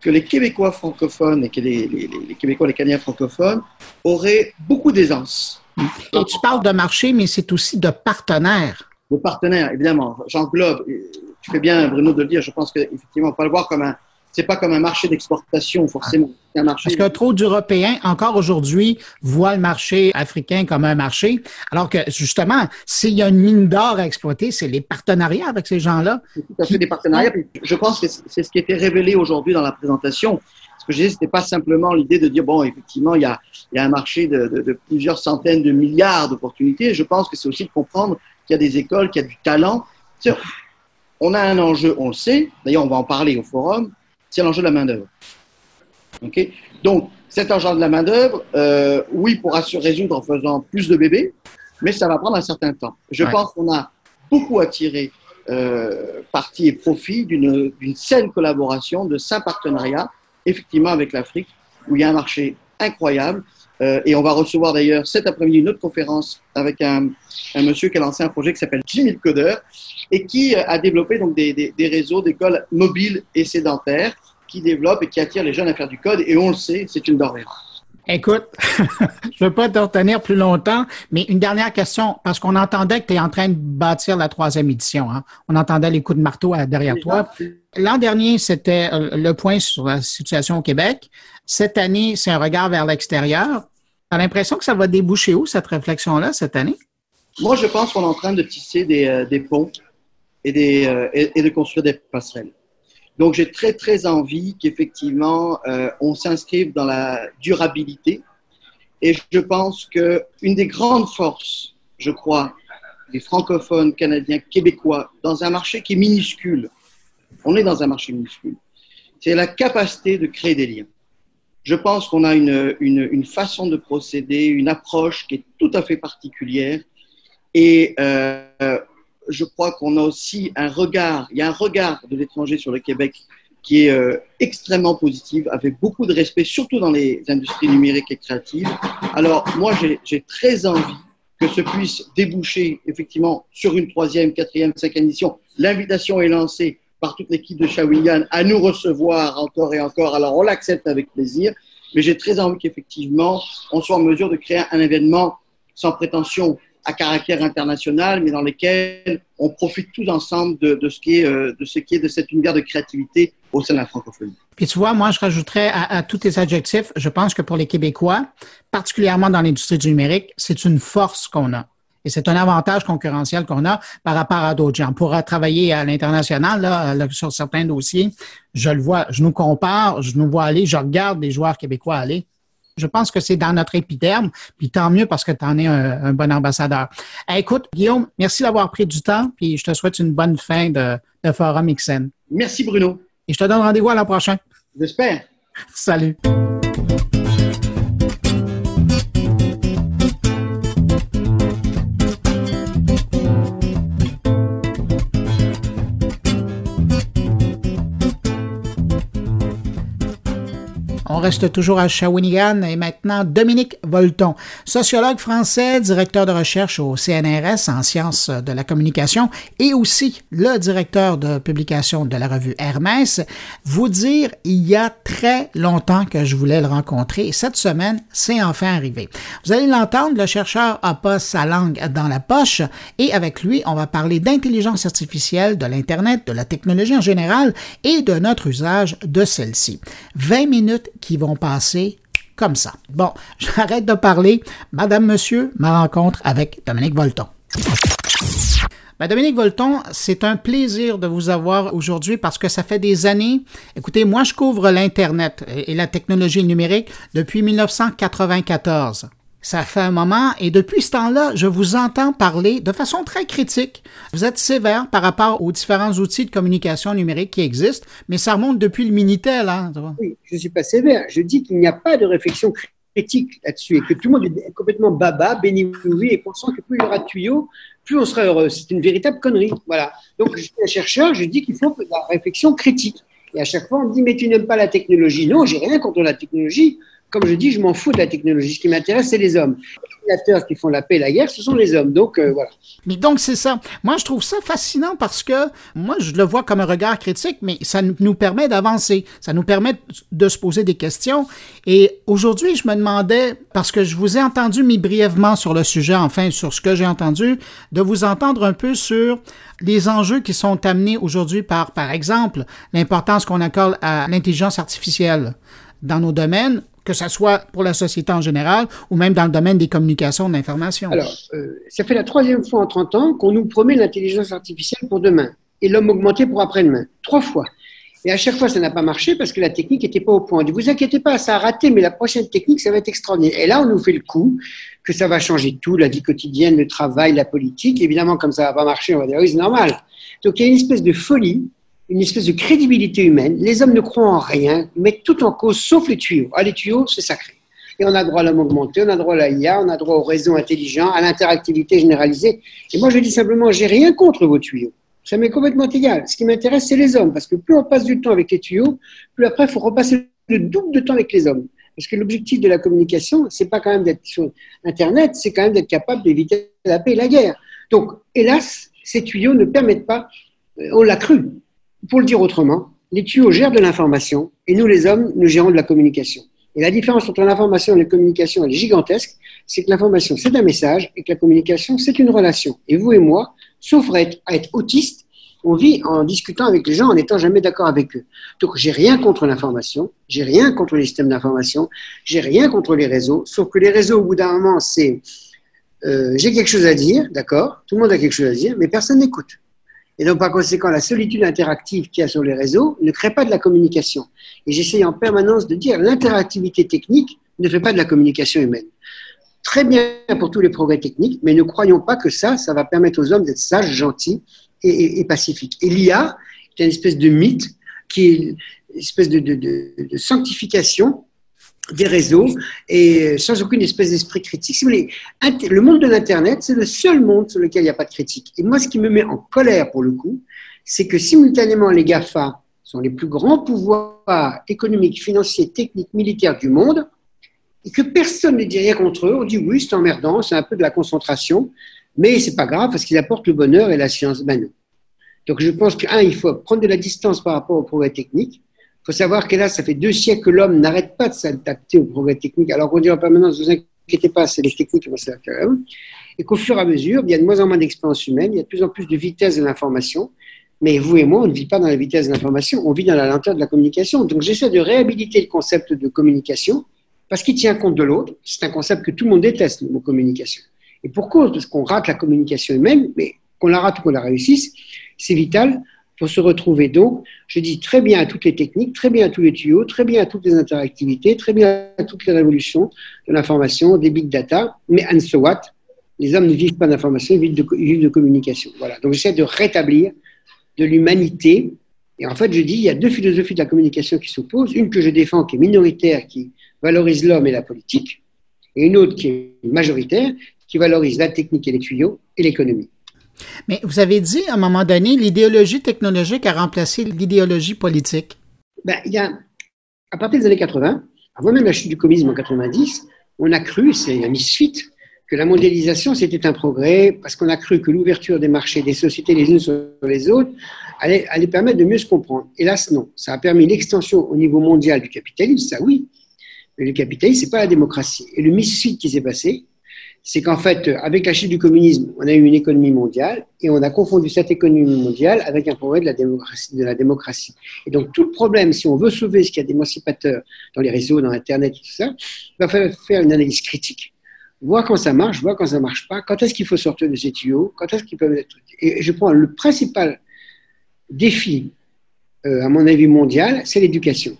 que les Québécois francophones et que les, les, les Québécois, les Canadiens francophones auraient beaucoup d'aisance et tu parles de marché, mais c'est aussi de partenaires. De partenaires, évidemment. J'englobe. Tu fais bien, Bruno, de le dire. Je pense qu'effectivement, on peut le voir comme un. C'est pas comme un marché d'exportation, forcément. Un marché... Parce que trop d'Européens, encore aujourd'hui, voient le marché africain comme un marché, alors que, justement, s'il y a une mine d'or à exploiter, c'est les partenariats avec ces gens-là. Tout à fait des partenariats. Je pense que c'est ce qui a été révélé aujourd'hui dans la présentation que je disais, c'était pas simplement l'idée de dire, bon, effectivement, il y a, il y a un marché de, de, de, plusieurs centaines de milliards d'opportunités. Je pense que c'est aussi de comprendre qu'il y a des écoles, qu'il y a du talent. On a un enjeu, on le sait, d'ailleurs, on va en parler au forum, c'est l'enjeu de la main-d'œuvre. OK Donc, cet enjeu de la main-d'œuvre, euh, oui, pourra se résoudre en faisant plus de bébés, mais ça va prendre un certain temps. Je pense qu'on a beaucoup à tirer euh, parti et profit d'une saine collaboration, de sains partenariats effectivement avec l'Afrique, où il y a un marché incroyable. Euh, et on va recevoir d'ailleurs cet après-midi une autre conférence avec un, un, monsieur qui a lancé un projet qui s'appelle Jimmy Coder et qui euh, a développé donc des, des, réseaux d'écoles mobiles et sédentaires qui développent et qui attirent les jeunes à faire du code. Et on le sait, c'est une denrée Écoute, je ne veux pas te retenir plus longtemps, mais une dernière question, parce qu'on entendait que tu es en train de bâtir la troisième édition. Hein? On entendait les coups de marteau derrière toi. L'an dernier, c'était euh, le point sur la situation au Québec. Cette année, c'est un regard vers l'extérieur. Tu as l'impression que ça va déboucher où, cette réflexion-là, cette année? Moi, je pense qu'on est en train de tisser des, euh, des ponts et, des, euh, et de construire des passerelles. Donc j'ai très très envie qu'effectivement euh, on s'inscrive dans la durabilité. Et je pense que une des grandes forces, je crois, des francophones canadiens, québécois, dans un marché qui est minuscule, on est dans un marché minuscule, c'est la capacité de créer des liens. Je pense qu'on a une, une, une, façon de procéder, une approche qui est tout à fait particulière. Et euh, je crois qu'on a aussi un regard, il y a un regard de l'étranger sur le Québec qui est euh, extrêmement positif, avec beaucoup de respect, surtout dans les industries numériques et créatives. Alors, moi, j'ai très envie que ce puisse déboucher effectivement sur une troisième, quatrième, cinquième édition. L'invitation est lancée par toute l'équipe de Shawinigan à nous recevoir encore et encore. Alors, on l'accepte avec plaisir, mais j'ai très envie qu'effectivement, on soit en mesure de créer un événement sans prétention à caractère international, mais dans lesquels on profite tous ensemble de, de, ce qui est, euh, de ce cet univers de créativité au sein de la francophonie. Puis tu vois, moi, je rajouterais à, à tous tes adjectifs, je pense que pour les Québécois, particulièrement dans l'industrie du numérique, c'est une force qu'on a. Et c'est un avantage concurrentiel qu'on a par rapport à d'autres gens. Pour travailler à l'international, là, sur certains dossiers, je le vois, je nous compare, je nous vois aller, je regarde les joueurs québécois aller je pense que c'est dans notre épiderme, puis tant mieux parce que tu en es un, bon ambassadeur. écoute, Guillaume, merci d'avoir pris du temps, puis je te souhaite une bonne fin de, de Forum XN. Merci, Bruno. Et je te donne rendez-vous à la prochaine. J'espère. Salut. On reste toujours à Shawinigan et maintenant Dominique Volton, sociologue français, directeur de recherche au CNRS en sciences de la communication et aussi le directeur de publication de la revue Hermès. Vous dire, il y a très longtemps que je voulais le rencontrer et cette semaine, c'est enfin arrivé. Vous allez l'entendre, le chercheur a pas sa langue dans la poche et avec lui, on va parler d'intelligence artificielle, de l'Internet, de la technologie en général et de notre usage de celle-ci. 20 minutes qui vont passer comme ça. Bon, j'arrête de parler. Madame, monsieur, ma rencontre avec Dominique Volton. Ben Dominique Volton, c'est un plaisir de vous avoir aujourd'hui parce que ça fait des années. Écoutez, moi, je couvre l'Internet et la technologie numérique depuis 1994. Ça fait un moment et depuis ce temps-là, je vous entends parler de façon très critique. Vous êtes sévère par rapport aux différents outils de communication numérique qui existent, mais ça remonte depuis le Minitel. Hein, oui, je ne suis pas sévère. Je dis qu'il n'y a pas de réflexion critique là-dessus et que tout le monde est complètement baba, béni oui et pensant que plus il y aura de tuyaux, plus on sera heureux. C'est une véritable connerie. Voilà. Donc, je suis un chercheur, je dis qu'il faut de la réflexion critique. Et à chaque fois, on me dit, mais tu n'aimes pas la technologie. Non, j'ai rien contre la technologie comme je dis, je m'en fous de la technologie. Ce qui m'intéresse, c'est les hommes. Les acteurs qui font la paix et la guerre, ce sont les hommes. Donc, euh, voilà. Mais donc, c'est ça. Moi, je trouve ça fascinant parce que moi, je le vois comme un regard critique, mais ça nous permet d'avancer. Ça nous permet de se poser des questions. Et aujourd'hui, je me demandais, parce que je vous ai entendu mis brièvement sur le sujet, enfin, sur ce que j'ai entendu, de vous entendre un peu sur les enjeux qui sont amenés aujourd'hui par, par exemple, l'importance qu'on accorde à l'intelligence artificielle dans nos domaines, que ce soit pour la société en général ou même dans le domaine des communications de l'information. Alors, euh, ça fait la troisième fois en 30 ans qu'on nous promet l'intelligence artificielle pour demain et l'homme augmenté pour après-demain. Trois fois. Et à chaque fois, ça n'a pas marché parce que la technique n'était pas au point. Ne vous inquiétez pas, ça a raté, mais la prochaine technique, ça va être extraordinaire. Et là, on nous fait le coup que ça va changer tout, la vie quotidienne, le travail, la politique. Évidemment, comme ça va pas marcher, on va dire oui, c'est normal. Donc, il y a une espèce de folie une espèce de crédibilité humaine. Les hommes ne croient en rien, mettent tout en cause, sauf les tuyaux. Ah, les tuyaux, c'est sacré. Et on a droit à l'homme augmenté, on a droit à l'AIA, on a droit au réseau intelligent, à l'interactivité généralisée. Et moi, je dis simplement, j'ai rien contre vos tuyaux. Ça m'est complètement égal. Ce qui m'intéresse, c'est les hommes. Parce que plus on passe du temps avec les tuyaux, plus après, il faut repasser le double de temps avec les hommes. Parce que l'objectif de la communication, c'est pas quand même d'être sur Internet, c'est quand même d'être capable d'éviter la paix et la guerre. Donc, hélas, ces tuyaux ne permettent pas, euh, on l'a cru, pour le dire autrement, les tuyaux gèrent de l'information et nous, les hommes, nous gérons de la communication. Et la différence entre l'information et la communication, elle est gigantesque. C'est que l'information, c'est un message et que la communication, c'est une relation. Et vous et moi, sauf à être, à être autiste, on vit en discutant avec les gens en n'étant jamais d'accord avec eux. Donc, j'ai rien contre l'information, j'ai rien contre les systèmes d'information, j'ai rien contre les réseaux, sauf que les réseaux, au bout d'un moment, c'est euh, j'ai quelque chose à dire, d'accord, tout le monde a quelque chose à dire, mais personne n'écoute. Et donc, par conséquent, la solitude interactive qu'il y a sur les réseaux ne crée pas de la communication. Et j'essaye en permanence de dire l'interactivité technique ne fait pas de la communication humaine. Très bien pour tous les progrès techniques, mais ne croyons pas que ça, ça va permettre aux hommes d'être sages, gentils et, pacifiques. Et l'IA est une espèce de mythe qui est une espèce de, de sanctification des réseaux et sans aucune espèce d'esprit critique. Si vous voulez, le monde de l'Internet, c'est le seul monde sur lequel il n'y a pas de critique. Et moi, ce qui me met en colère pour le coup, c'est que simultanément, les GAFA sont les plus grands pouvoirs économiques, financiers, techniques, militaires du monde, et que personne ne dit rien contre eux. On dit oui, c'est emmerdant, c'est un peu de la concentration, mais c'est pas grave parce qu'ils apportent le bonheur et la science. Ben. Donc je pense qu'un, il faut prendre de la distance par rapport aux progrès techniques faut savoir que là, ça fait deux siècles que l'homme n'arrête pas de s'adapter aux progrès techniques, alors qu'on dit en permanence, ne vous inquiétez pas, c'est les techniques qui vont s'adapter Et qu'au fur et à mesure, il y a de moins en moins d'expérience humaine, il y a de plus en plus de vitesse de l'information. Mais vous et moi, on ne vit pas dans la vitesse de l'information, on vit dans la lenteur de la communication. Donc j'essaie de réhabiliter le concept de communication parce qu'il tient compte de l'autre. C'est un concept que tout le monde déteste, le mot communication. Et pour cause, parce qu'on rate la communication humaine, mais qu'on la rate ou qu'on la réussisse, c'est vital pour se retrouver. Donc, je dis très bien à toutes les techniques, très bien à tous les tuyaux, très bien à toutes les interactivités, très bien à toutes les révolutions de l'information, des big data, mais and so what Les hommes ne vivent pas d'information, ils vivent de, communication. Voilà. Donc, j'essaie de rétablir de l'humanité Et en fait, je dis, il y a deux philosophies de la communication qui s'opposent. Une que je défends, qui est minoritaire, qui valorise l'homme et la politique, et une autre qui est majoritaire, qui valorise la technique et les tuyaux et l'économie. Mais vous avez dit à un moment donné, l'idéologie technologique a remplacé l'idéologie politique. Ben, il y a, à partir des années 80, avant même la chute du communisme en 90, on a cru, c'est un suite, que la mondialisation c'était un progrès parce qu'on a cru que l'ouverture des marchés, des sociétés les unes sur les autres allait, allait permettre de mieux se comprendre. Hélas, non. Ça a permis l'extension au niveau mondial du capitalisme, ça oui. Mais le capitalisme, c'est pas la démocratie. Et le misfit qui s'est passé, c'est qu'en fait, avec la chute du communisme, on a eu une économie mondiale et on a confondu cette économie mondiale avec un progrès de la démocratie. De la démocratie. Et donc, tout le problème, si on veut sauver ce qu'il y a d'émancipateur dans les réseaux, dans Internet et tout ça, il va falloir faire une analyse critique, voir quand ça marche, voir quand ça marche pas, quand est-ce qu'il faut sortir de ces tuyaux, quand est-ce qu'ils peuvent être. Et je prends le principal défi, euh, à mon avis mondial, c'est l'éducation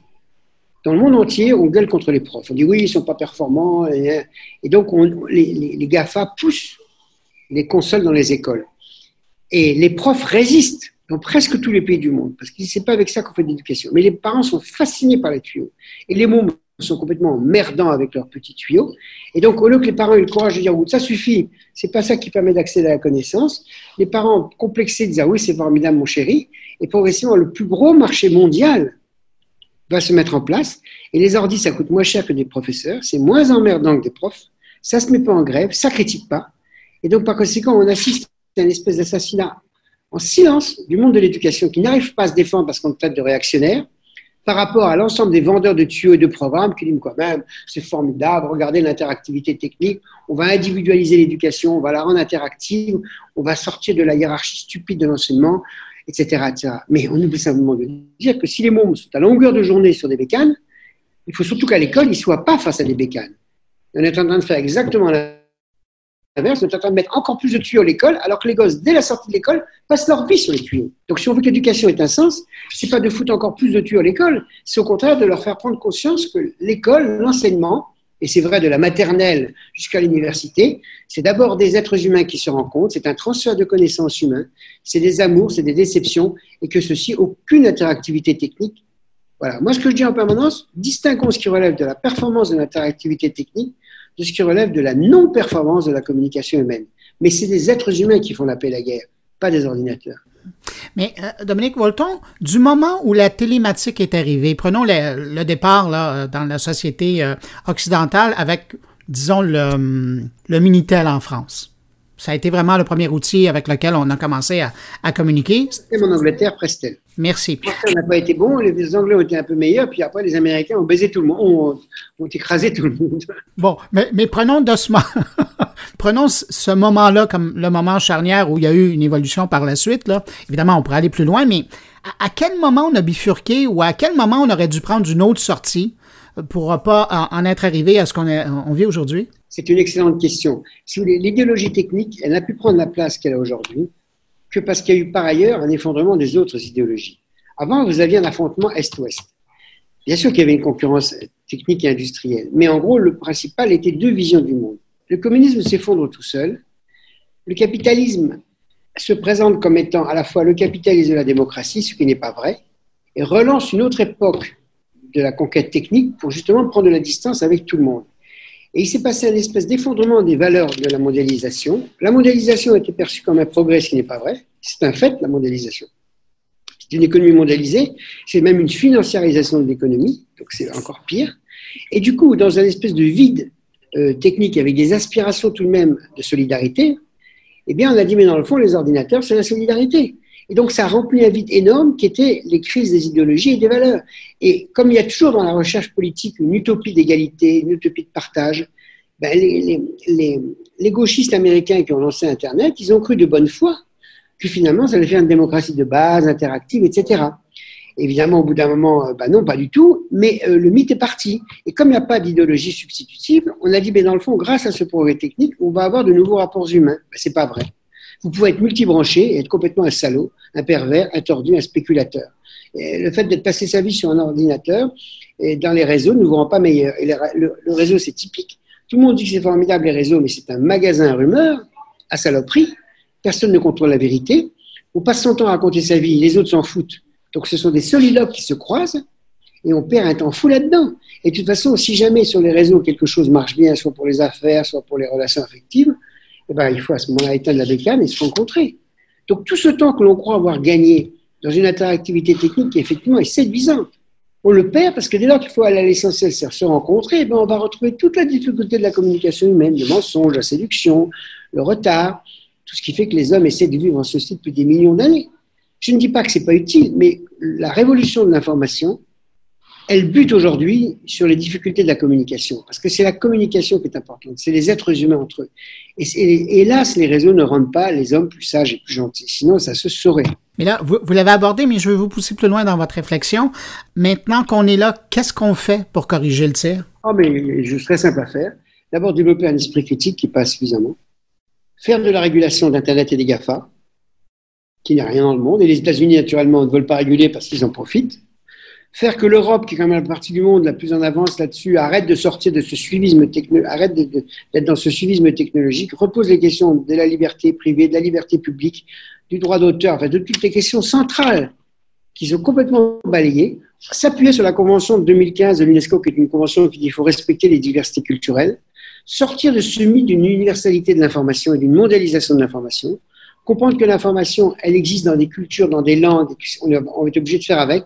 dans le monde entier, on gueule contre les profs. On dit oui, ils ne sont pas performants. Et, donc, les, GAFA poussent les consoles dans les écoles. Et les profs résistent dans presque tous les pays du monde, parce que ce n'est pas avec ça qu'on fait de l'éducation. Mais les parents sont fascinés par les tuyaux. Et les mômes sont complètement merdants avec leurs petits tuyaux. Et donc, au lieu que les parents aient le courage de dire, ça suffit, c'est pas ça qui permet d'accéder à la connaissance, les parents complexés disent, ah oui, c'est formidable, mon chéri. Et progressivement, le plus gros marché mondial va se mettre en place. Et les ordis, ça coûte moins cher que des professeurs, c'est moins emmerdant que des profs, ça se met pas en grève, ça critique pas. Et donc, par conséquent, on assiste à une espèce d'assassinat en silence du monde de l'éducation qui n'arrive pas à se défendre parce qu'on traite de réactionnaire par rapport à l'ensemble des vendeurs de tuyaux et de programmes qui disent quand même, c'est formidable, regardez l'interactivité technique, on va individualiser l'éducation, on va la rendre interactive, on va sortir de la hiérarchie stupide de l'enseignement, etc., Mais on oublie simplement de dire que si les mômes sont à longueur de journée sur des bécanes, il faut surtout qu'à l'école, ils ne soient pas face à des bécanes. On est en train de faire exactement l'inverse, on est en train de mettre encore plus de tuyaux à l'école, alors que les gosses, dès la sortie de l'école, passent leur vie sur les tuyaux. Donc si on veut que l'éducation ait un sens, ce n'est pas de foutre encore plus de tuyaux à l'école, c'est au contraire de leur faire prendre conscience que l'école, l'enseignement, et c'est vrai de la maternelle jusqu'à l'université, c'est d'abord des êtres humains qui se rencontrent, c'est un transfert de connaissances humains, c'est des amours, c'est des déceptions, et que ceci, aucune interactivité technique. Voilà. Moi, ce que je dis en permanence, distinguons ce qui relève de la performance de l'interactivité technique de ce qui relève de la non-performance de la communication humaine. Mais c'est des êtres humains qui font la paix et la guerre, pas des ordinateurs. Mais euh, Dominique Volton, du moment où la télématique est arrivée, prenons le, départ là, dans la société euh, occidentale avec, disons, le, le Minitel en France. Ça a été vraiment le premier outil avec lequel on a commencé à, à communiquer. C'était mon Angleterre, Prestel. Merci. Ça n'a pas été bon, les Anglais ont été un peu meilleurs, puis après les Américains ont baisé tout le monde, ont, écrasé tout le monde. Bon, mais, mais prenons prenons ce moment-là comme le moment charnière où il y a eu une évolution par la suite. Là. Évidemment, on pourrait aller plus loin, mais à, quel moment on a bifurqué ou à quel moment on aurait dû prendre une autre sortie pour ne pas en, être arrivé à ce qu'on on vit aujourd'hui? C'est une excellente question. Si l'idéologie technique, elle n'a pu prendre la place qu'elle a aujourd'hui que parce qu'il y a eu par ailleurs un effondrement des autres idéologies. Avant, vous aviez un affrontement Est-Ouest. Bien sûr qu'il y avait une concurrence technique et industrielle, mais en gros, le principal était deux visions du monde. Le communisme s'effondre tout seul. Le capitalisme se présente comme étant à la fois le capitalisme de la démocratie, ce qui n'est pas vrai, et relance une autre époque de la conquête technique pour justement prendre de la distance avec tout le monde. Et il s'est passé un espèce d'effondrement des valeurs de la mondialisation. La mondialisation a été perçue comme un progrès, ce qui n'est pas vrai. C'est un fait, la mondialisation. C'est une économie mondialisée, c'est même une financiarisation de l'économie, donc c'est encore pire. Et du coup, dans un espèce de vide euh, technique avec des aspirations tout de même de solidarité, eh bien, on a dit, mais dans le fond, les ordinateurs, c'est la solidarité. Et donc, ça a rempli un vide énorme qui était les crises des idéologies et des valeurs. Et comme il y a toujours dans la recherche politique une utopie d'égalité, une utopie de partage, ben les, gauchistes américains qui ont lancé Internet, ils ont cru de bonne foi que finalement, ça allait faire une démocratie de base, interactive, etc. Évidemment, au bout d'un moment, euh, bah non, pas du tout, mais euh, le mythe est parti. Et comme il n'y a pas d'idéologie substitutive, on a dit, mais dans le fond, grâce à ce progrès technique, on va avoir de nouveaux rapports humains. Ce c'est pas vrai. Vous pouvez être multibranché et être complètement un salaud, un pervers, un tordu, un spéculateur. Le fait d'être passé sa vie sur un ordinateur et dans les réseaux ne vous rend pas meilleur. Et le, réseau, c'est typique. Tout le monde dit que c'est formidable les réseaux, mais c'est un magasin à rumeurs, à saloperie. Personne ne contrôle la vérité. On passe son temps à raconter sa vie, les autres s'en foutent Donc ce sont des solilopes qui se croisent et on perd un temps fou là-dedans. Et de toute façon, si jamais sur les réseaux quelque chose marche bien, soit pour les affaires, soit pour les relations affectives, eh ben, il faut à ce moment-là éteindre la bécane et se rencontrer. Donc tout ce temps que l'on croit avoir gagné dans une interactivité technique qui effectivement est séduisante, on le perd parce que dès lors qu'il faut aller à l'essentiel, c'est se rencontrer, eh ben on va retrouver toute la difficulté de la communication humaine, le mensonge, la séduction, le retard, tout ce qui fait que les hommes essaient de vivre en ceci depuis des millions d'années. Je ne dis pas que ce n'est pas utile, mais la révolution de l'information, elle bute aujourd'hui sur les difficultés de la communication, parce que c'est la communication qui est importante, c'est les êtres humains entre eux. Et, hélas, les réseaux ne rendent pas les hommes plus sages et plus gentils, sinon ça se saurait. Mais là, vous, vous l'avez abordé, mais je vais vous pousser plus loin dans votre réflexion. Maintenant qu'on est là, qu'est-ce qu'on fait pour corriger le tir? Oh, mais je serais simple à faire. D'abord, développer un esprit critique qui passe suffisamment. Faire de la régulation d'Internet et des GAFA, qui n'est rien dans le monde. Et les États-Unis, naturellement, ne veulent pas réguler parce qu'ils en profitent faire que l'Europe, qui est quand même la partie du monde la plus en avance là-dessus, arrête de sortir de ce suivisme technologique, arrête d'être dans ce suivisme technologique, repose les questions de la liberté privée, de la liberté publique, du droit d'auteur, enfin de toutes les questions centrales qui sont complètement balayées, s'appuyer sur la convention de 2015 de l'UNESCO, qui est une convention qui dit qu'il faut respecter les diversités culturelles, sortir de ce mythe d'une universalité de l'information et d'une mondialisation de l'information, comprendre que l'information, elle existe dans des cultures, dans des langues, on est obligé de faire avec,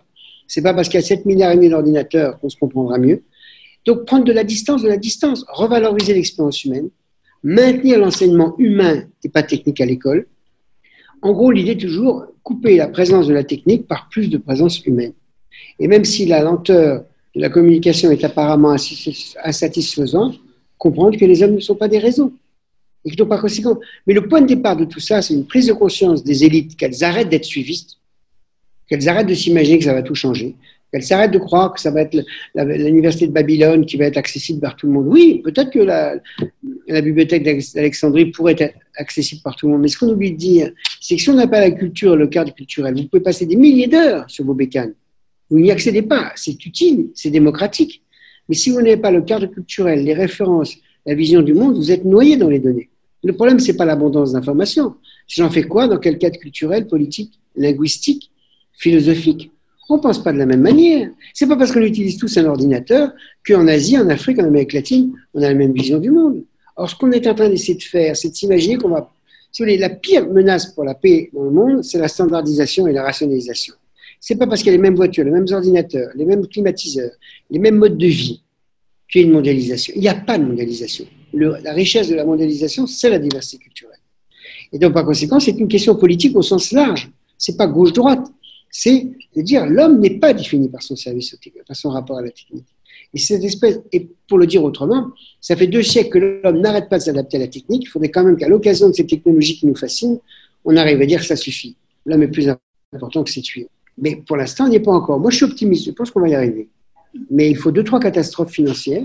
c'est pas parce qu'il y a 7 milliards et demi d'ordinateurs qu'on se comprendra mieux. Donc, prendre de la distance, de la distance, revaloriser l'expérience humaine, maintenir l'enseignement humain et pas technique à l'école. En gros, l'idée toujours, couper la présence de la technique par plus de présence humaine. Et même si la lenteur de la communication est apparemment insatisfaisante, comprendre que les hommes ne sont pas des réseaux et qu'ils n'ont pas conséquent. Mais le point de départ de tout ça, c'est une prise de conscience des élites qu'elles arrêtent d'être suivistes qu'elles arrêtent de s'imaginer que ça va tout changer, qu'elles s'arrêtent de croire que ça va être l'université de Babylone qui va être accessible par tout le monde. Oui, peut-être que la, bibliothèque d'Alexandrie pourrait être accessible par tout le monde, mais ce qu'on oublie de dire, c'est que si on n'a pas la culture, le cadre culturel, vous pouvez passer des milliers d'heures sur vos bécanes. Vous n'y accédez pas, c'est utile, c'est démocratique. Mais si vous n'avez pas le cadre culturel, les références, la vision du monde, vous êtes noyé dans les données. Le problème, c'est pas l'abondance d'informations. J'en fais quoi Dans quel cadre culturel, politique, linguistique philosophique. On ne pense pas de la même manière. C'est pas parce qu'on utilise tous un ordinateur qu'en Asie, en Afrique, en Amérique latine, on a la même vision du monde. Or, ce qu'on est en train d'essayer de faire, c'est de s'imaginer qu'on va. Si vous voulez, la pire menace pour la paix dans le monde, c'est la standardisation et la rationalisation. C'est pas parce qu'il y a les mêmes voitures, les mêmes ordinateurs, les mêmes climatiseurs, les mêmes modes de vie qu'il y a une mondialisation. Il n'y a pas de mondialisation. la richesse de la mondialisation, c'est la diversité culturelle. Et donc, par conséquent, c'est une question politique au sens large. C'est pas gauche-droite c'est de dire l'homme n'est pas défini par son service, par son rapport à la technique. Et cette espèce, et pour le dire autrement, ça fait deux siècles que l'homme n'arrête pas de s'adapter à la technique. Il faudrait quand même qu'à l'occasion de ces technologies qui nous fascinent, on arrive à dire que ça suffit. L'homme est plus important que ces tuyaux. Mais pour l'instant, on n'y est pas encore. Moi, je suis optimiste. Je pense qu'on va y arriver. Mais il faut deux, trois catastrophes financières.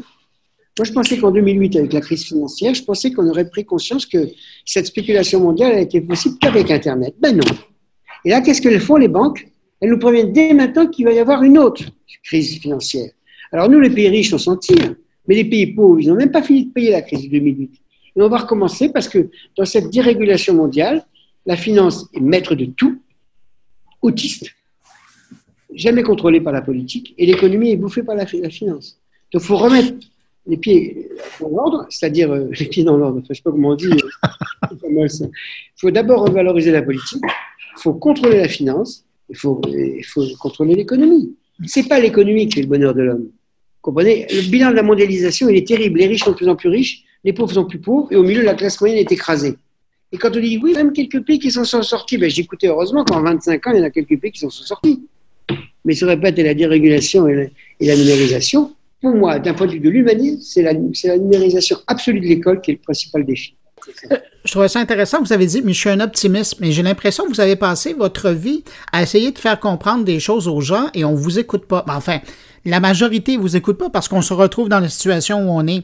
Moi, je pensais qu'en 2008, avec la crise financière, je pensais qu'on aurait pris conscience que cette spéculation mondiale été possible qu'avec Internet. Ben non. Et là, qu'est-ce qu'elles font, les banques? Elle nous prévient dès maintenant qu'il va y avoir une autre crise financière. Alors nous, les pays riches, on s'en tire, mais les pays pauvres, ils n'ont même pas fini de payer la crise de 2008. Et on va recommencer parce que dans cette dérégulation mondiale, la finance est maître de tout, autiste, jamais contrôlée par la politique, et l'économie est bouffée par la, finance. Donc il faut remettre les pieds dans l'ordre, c'est-à-dire euh, les pieds dans l'ordre, je ne sais pas comment on dit. Euh, il faut d'abord revaloriser la politique, il faut contrôler la finance, il faut, il faut contrôler l'économie. C'est pas l'économie qui fait le bonheur de l'homme. Comprenez? Le bilan de la mondialisation, il est terrible. Les riches sont de plus en plus riches, les pauvres sont plus pauvres, et au milieu, la classe moyenne est écrasée. Et quand on dit oui, même quelques pays qui s'en sont sortis, ben, j'écoutais heureusement qu'en 25 ans, il y en a quelques pays qui s'en sont sortis. Mais ça répète la dérégulation et la, numérisation. Pour moi, d'un point de vue de l'humanisme, c'est la, la numérisation absolue de l'école qui est le principal défi. Je trouvais ça intéressant. Vous avez dit, mais je suis un optimiste, mais j'ai l'impression que vous avez passé votre vie à essayer de faire comprendre des choses aux gens et on vous écoute pas. Ben, enfin, la majorité vous écoute pas parce qu'on se retrouve dans la situation où on est.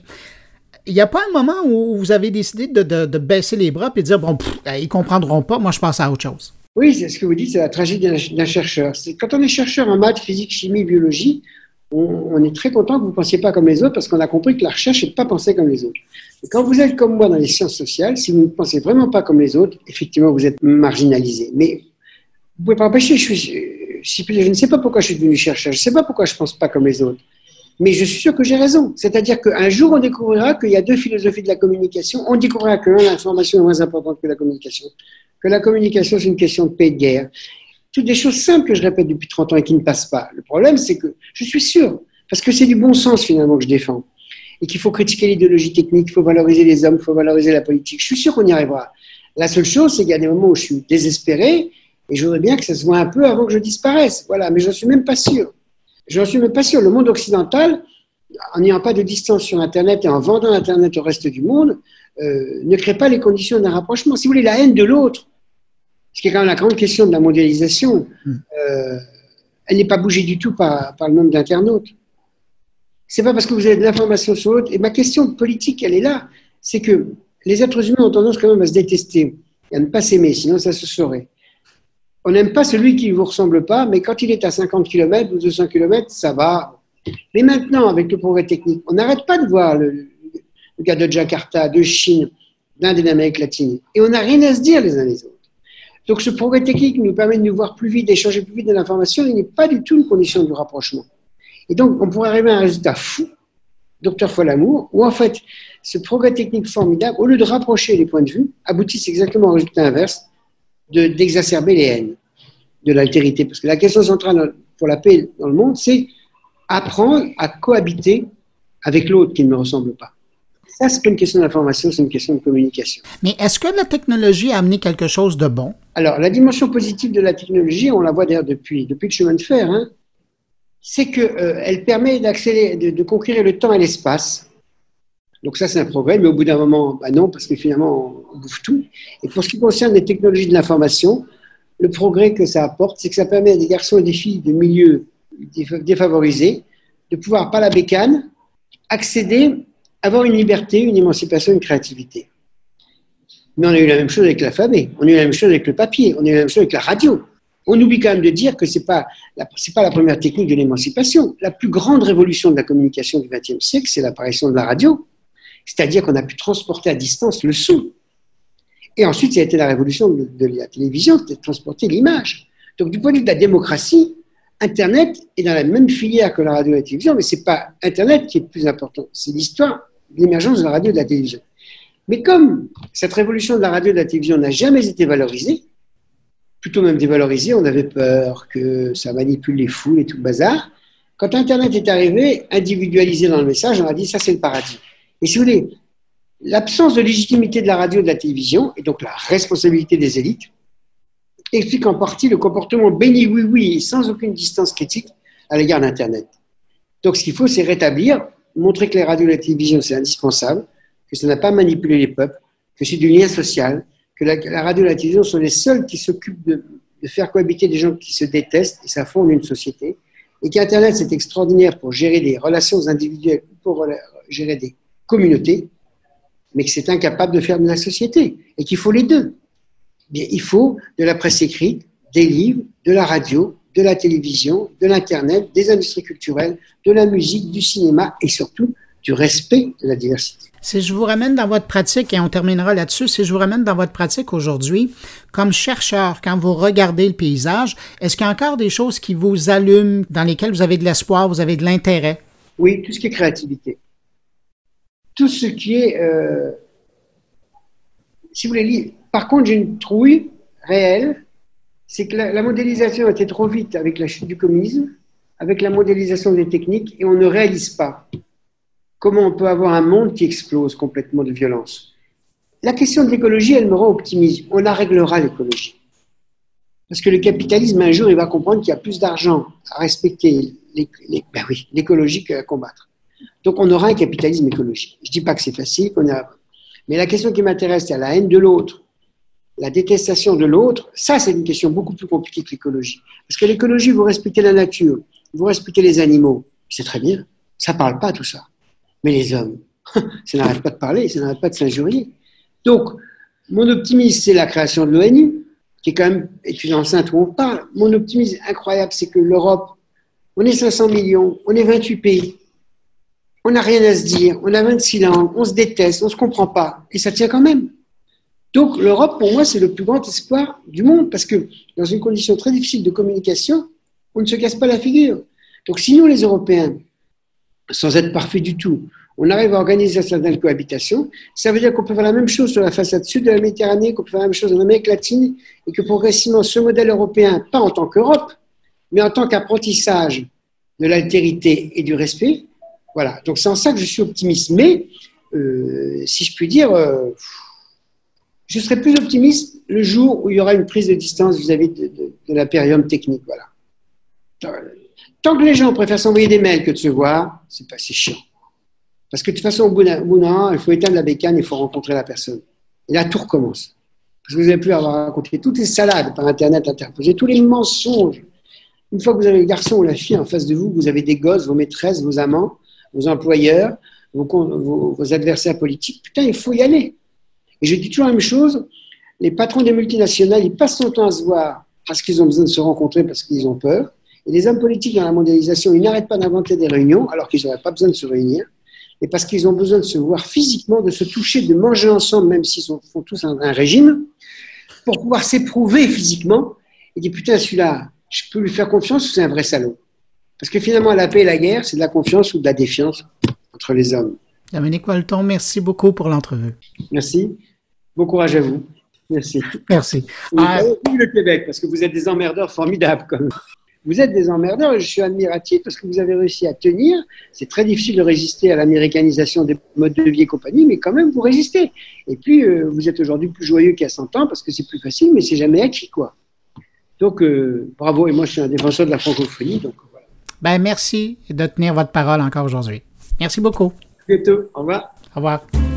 Il n'y a pas un moment où vous avez décidé de, baisser les bras et de dire, bon, ils ils comprendront pas, moi je passe à autre chose. Oui, c'est ce que vous dites, c'est la tragédie d'un chercheur. Quand on est chercheur en maths, physique, chimie, biologie, on, est très content que vous ne pensiez pas comme les autres parce qu'on a compris que la recherche n'est pas penser comme les autres. quand vous êtes comme moi dans les sciences sociales, si vous ne pensez vraiment pas comme les autres, effectivement, vous êtes marginalisé. Mais vous ne pouvez pas empêcher, je suis, je ne sais pas pourquoi je suis devenu chercheur, je ne sais pas pourquoi je ne pense pas comme les autres, mais je suis sûr que j'ai raison. C'est-à-dire qu'un jour, on découvrira qu'il y a deux philosophies de la communication. On découvrira que l'information est moins importante que la communication, que la communication, c'est une question de paix et de guerre. Toutes des choses simples que je répète depuis 30 ans et qui ne passent pas. Le problème, c'est que je suis sûr, parce que c'est du bon sens finalement que je défends, et qu'il faut critiquer l'idéologie technique, il faut valoriser les hommes, il faut valoriser la politique. Je suis sûr qu'on y arrivera. La seule chose, c'est qu'il y a des moments où je suis désespéré et je voudrais bien que ça se voit un peu avant que je disparaisse. Voilà, mais je ne suis même pas sûr. Je n'en suis même pas sûr. Le monde occidental, en n'ayant pas de distance sur Internet et en vendant Internet au reste du monde, euh, ne crée pas les conditions d'un rapprochement. Si vous voulez, la haine de l'autre, ce qui est quand même la grande question de la mondialisation, hmm. euh, elle n'est pas bougée du tout par, par le nombre d'internautes. C'est pas parce que vous avez de l'information sur l'autre. Et ma question politique, elle est là. C'est que les êtres humains ont tendance quand même à se détester et à ne pas s'aimer, sinon ça se saurait. On n'aime pas celui qui ne vous ressemble pas, mais quand il est à 50 km ou 200 km, ça va. Mais maintenant, avec le progrès technique, on n'arrête pas de voir le, gars de Jakarta, de Chine, d'Inde et d'Amérique latine. Et on n'a rien à se dire les uns les autres. Donc ce progrès technique nous permet de nous voir plus vite, d'échanger plus vite de l'information. Il n'est pas du tout une condition du rapprochement. Et donc, on pourrait arriver à un résultat fou, docteur Folamour, où en fait, ce progrès technique formidable, au lieu de rapprocher les points de vue, aboutisse exactement au résultat inverse, d'exacerber les haines, de l'altérité. Parce que la question centrale pour la paix dans le monde, c'est apprendre à cohabiter avec l'autre qui ne me ressemble pas. Ça, c'est pas une question d'information, c'est une question de communication. Mais est-ce que la technologie a amené quelque chose de bon? Alors, la dimension positive de la technologie, on la voit d'ailleurs depuis, depuis le chemin de fer, hein, c'est qu'elle euh, permet de, de, conquérir le temps et l'espace. Donc ça, c'est un progrès, mais au bout d'un moment, bah non, parce que finalement, on bouffe tout. Et pour ce qui concerne les technologies de l'information, le progrès que ça apporte, c'est que ça permet à des garçons et des filles de milieux défavorisés de pouvoir, par la bécane, accéder, avoir une liberté, une émancipation, une créativité. Mais on a eu la même chose avec l'alphabet, on a eu la même chose avec le papier, on a eu la même chose avec la radio. On oublie quand même de dire que ce n'est pas, la, pas la première technique de l'émancipation. La plus grande révolution de la communication du XXe siècle, c'est l'apparition de la radio. C'est-à-dire qu'on a pu transporter à distance le son. Et ensuite, ça a été la révolution de, la télévision, de transporter l'image. Donc, du point de vue de la démocratie, Internet est dans la même filière que la radio et la télévision, mais ce n'est pas Internet qui est le plus important, c'est l'histoire l'émergence de la radio et de la télévision. Mais comme cette révolution de la radio et de la télévision n'a jamais été valorisée, plutôt même dévalorisé. On avait peur que ça manipule les foules et tout le bazar. Quand Internet est arrivé, individualisé dans le message, on a dit ça c'est le paradis. Et si vous voulez, l'absence de légitimité de la radio et de la télévision, et donc la responsabilité des élites, explique en partie le comportement béni oui oui sans aucune distance critique à l'égard d'Internet. Donc ce qu'il faut, c'est rétablir, montrer que les radios et la télévision, c'est indispensable, que ça n'a pas manipulé les peuples, que c'est du lien social, que la, radio et la télévision sont les seuls qui s'occupent de, faire cohabiter des gens qui se détestent et ça fonde une société. Et qu'Internet, c'est extraordinaire pour gérer des relations individuelles, pour gérer des communautés, mais que c'est incapable de faire de la société et qu'il faut les deux. Il faut de la presse écrite, des livres, de la radio, de la télévision, de l'Internet, des industries culturelles, de la musique, du cinéma et surtout du respect de la diversité. Si je vous ramène dans votre pratique, et on terminera là-dessus, si je vous ramène dans votre pratique aujourd'hui, comme chercheur, quand vous regardez le paysage, est-ce qu'il y a encore des choses qui vous allument, dans lesquelles vous avez de l'espoir, vous avez de l'intérêt? Oui, tout ce qui est créativité. Tout ce qui est... Euh, si vous voulez lire... Par contre, j'ai une trouille réelle, c'est que la, la modélisation été trop vite avec la chute du communisme, avec la modélisation des techniques, et on ne réalise pas comment on peut avoir un monde qui explose complètement de violence La question de l'écologie, elle me rend optimiste. On la réglera, l'écologie. Parce que le capitalisme, un jour, il va comprendre qu'il y a plus d'argent à respecter ben l'écologie qu'à combattre. Donc, on aura un capitalisme écologique. Je ne dis pas que c'est facile, qu'on a... mais la question qui m'intéresse, c'est la haine de l'autre, la détestation de l'autre. Ça, c'est une question beaucoup plus compliquée que l'écologie. Parce que l'écologie, vous respectez la nature, vous respectez les animaux. C'est très bien. Ça ne parle pas tout ça. Mais les hommes, ça n'arrête pas de parler, ça n'arrête pas de s'injurier. Donc, mon optimisme, c'est la création de l'ONU, qui est quand même une enceinte où on parle. Mon optimisme incroyable, c'est que l'Europe, on est 500 millions, on est 28 pays, on n'a rien à se dire, on a 26 langues, on se déteste, on ne se comprend pas, et ça tient quand même. Donc l'Europe, pour moi, c'est le plus grand espoir du monde, parce que dans une condition très difficile de communication, on ne se casse pas la figure. Donc si nous, les Européens, sans être parfaits du tout, on arrive à organiser certaines cohabitations, ça veut dire qu'on peut faire la même chose sur la façade sud de la Méditerranée, qu'on peut faire la même chose en Amérique latine, et que progressivement, ce modèle européen, pas en tant qu'Europe, mais en tant qu'apprentissage de l'altérité et du respect, voilà. Donc c'est en ça que je suis optimiste. Mais, euh, si je puis dire, euh, je serai plus optimiste le jour où il y aura une prise de distance vis-à-vis de, la période technique. Voilà. Tant que les gens préfèrent s'envoyer des mails que de se voir, c'est pas si chiant. Parce que de toute façon, au bout d'un il faut éteindre la bécane, il faut rencontrer la personne. Et là, tout recommence. Parce que vous n'avez plus à avoir raconté toutes les salades par Internet interposées, tous les mensonges. Une fois que vous avez le garçon ou la fille en face de vous, vous avez des gosses, vos maîtresses, vos amants, vos employeurs, vos, vos adversaires politiques, putain, il faut y aller. Et je dis toujours la même chose, les patrons des multinationales, ils passent son temps à se voir parce qu'ils ont besoin de se rencontrer parce qu'ils ont peur. Et les hommes politiques dans la mondialisation, ils n'arrêtent pas d'inventer des réunions alors qu'ils n'auraient pas besoin de se réunir. Et parce qu'ils ont besoin de se voir physiquement, de se toucher, de manger ensemble, même s'ils font tous un, régime, pour pouvoir s'éprouver physiquement et dire putain, celui-là, je peux lui faire confiance ou c'est un vrai salaud? Parce que finalement, la paix et la guerre, c'est de la confiance ou de la défiance entre les hommes. Dominique Walton, merci beaucoup pour l'entrevue. Merci. Bon courage à vous. Merci. Merci. Ah, le Québec, parce que vous êtes des emmerdeurs formidables. Comme. Vous êtes des emmerdeurs et je suis admiratif parce que vous avez réussi à tenir. C'est très difficile de résister à l'américanisation des modes de vie et compagnie, mais quand même, vous résistez. Et puis, euh, vous êtes aujourd'hui plus joyeux qu'il y a 100 ans parce que c'est plus facile, mais c'est jamais acquis, quoi. Donc, euh, bravo. Et moi, je suis un défenseur de la francophonie. Donc, voilà. Ben, merci de tenir votre parole encore aujourd'hui. Merci beaucoup. À bientôt. Au revoir. Au revoir.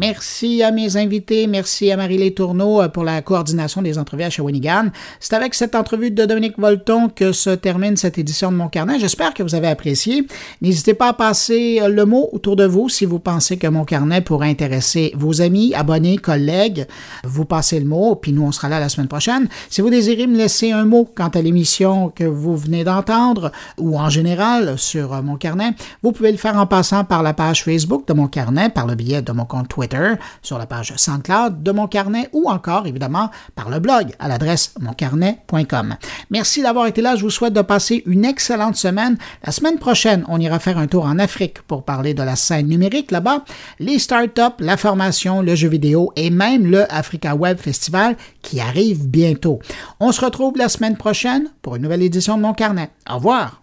Merci à mes invités. Merci à Marie-Lé Tourneau euh, pour la coordination des entrevues à Shawinigan. C'est avec cette entrevue de Dominique Volton que se termine cette édition de Mon Carnet. J'espère que vous avez apprécié. N'hésitez pas à passer euh, le mot autour de vous si vous pensez que Mon Carnet pourrait intéresser vos amis, abonnés, collègues. Vous passez le mot, puis nous, on sera là la semaine prochaine. Si vous désirez me laisser un mot quant à l'émission que vous venez d'entendre ou en général sur euh, Mon Carnet, vous pouvez le faire en passant par la page Facebook de Mon Carnet, par le billet de mon compte Sur la page SoundCloud de Mon Carnet ou encore, évidemment, par le blog à l'adresse moncarnet.com. Merci d'avoir été là. Je vous souhaite de passer une excellente semaine. La semaine prochaine, on ira faire un tour en Afrique pour parler de la scène numérique là-bas, les startups, la formation, le jeu vidéo et même le Africa Web Festival qui arrive bientôt. On se retrouve la semaine prochaine pour une nouvelle édition de Mon Carnet. Au revoir.